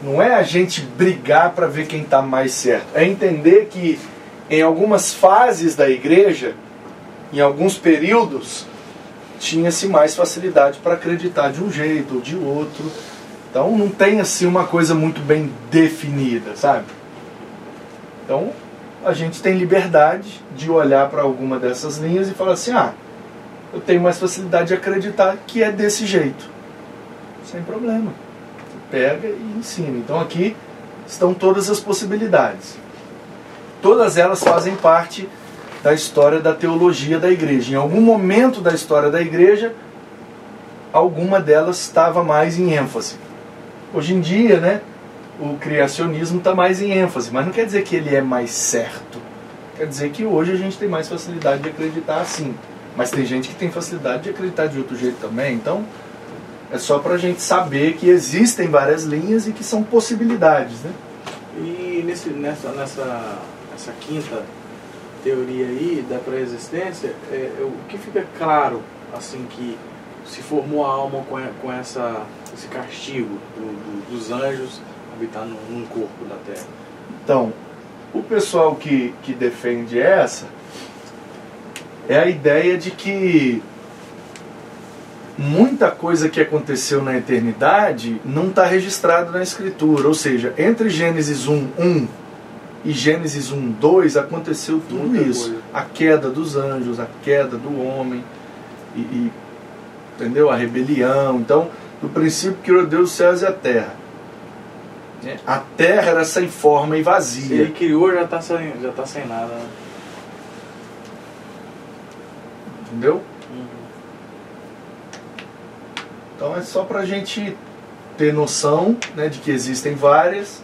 Não é a gente brigar para ver quem está mais certo. É entender que em algumas fases da igreja, em alguns períodos, tinha-se mais facilidade para acreditar de um jeito ou de outro. Então não tem assim uma coisa muito bem definida, sabe? Então a gente tem liberdade de olhar para alguma dessas linhas e falar assim: ah, eu tenho mais facilidade de acreditar que é desse jeito. Sem problema. Pega e ensina. Então aqui estão todas as possibilidades. Todas elas fazem parte da história da teologia da igreja. Em algum momento da história da igreja, alguma delas estava mais em ênfase. Hoje em dia, né, o criacionismo está mais em ênfase, mas não quer dizer que ele é mais certo. Quer dizer que hoje a gente tem mais facilidade de acreditar assim. Mas tem gente que tem facilidade de acreditar de outro jeito também. Então, é só para a gente saber que existem várias linhas e que são possibilidades. Né? E nesse, nessa, nessa essa quinta teoria aí da pré-existência, é, é, o que fica claro assim que se formou a alma com, com essa, esse castigo do, do, dos anjos habitar num, num corpo da Terra? Então, o pessoal que, que defende essa é a ideia de que muita coisa que aconteceu na eternidade não está registrado na Escritura. Ou seja, entre Gênesis 1, 1 e Gênesis 1, 2 aconteceu tudo muita isso. Coisa. A queda dos anjos, a queda do homem, e, e, entendeu? A rebelião. Então, do princípio criou Deus os céus e a terra. A terra era sem forma e vazia. Se ele criou, já está sem, já tá sem nada. Né? Entendeu? Então é só para a gente ter noção né, de que existem várias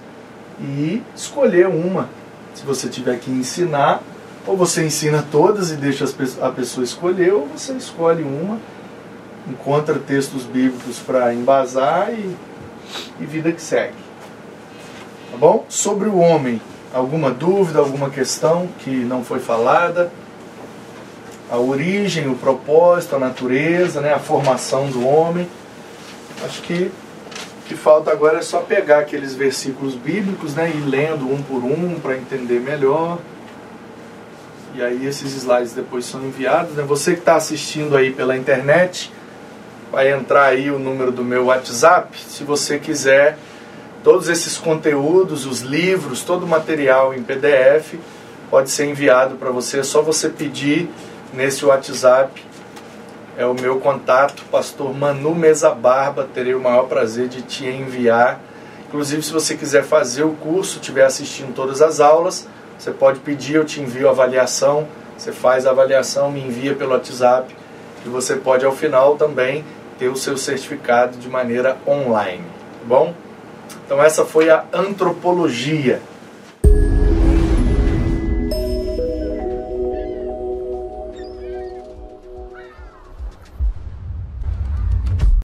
e escolher uma. Se você tiver que ensinar, ou você ensina todas e deixa a pessoa escolher, ou você escolhe uma, encontra textos bíblicos para embasar e, e vida que segue. Tá bom? Sobre o homem, alguma dúvida, alguma questão que não foi falada? A origem, o propósito, a natureza, né, a formação do homem. Acho que o que falta agora é só pegar aqueles versículos bíblicos né, e ir lendo um por um para entender melhor. E aí esses slides depois são enviados. Né? Você que está assistindo aí pela internet, vai entrar aí o número do meu WhatsApp. Se você quiser Todos esses conteúdos, os livros, todo o material em PDF pode ser enviado para você. É só você pedir nesse WhatsApp. É o meu contato, pastor Manu Mesa Barba. Terei o maior prazer de te enviar. Inclusive, se você quiser fazer o curso, estiver assistindo todas as aulas, você pode pedir, eu te envio a avaliação. Você faz a avaliação, me envia pelo WhatsApp. E você pode, ao final, também ter o seu certificado de maneira online. Tá bom? Então essa foi a antropologia.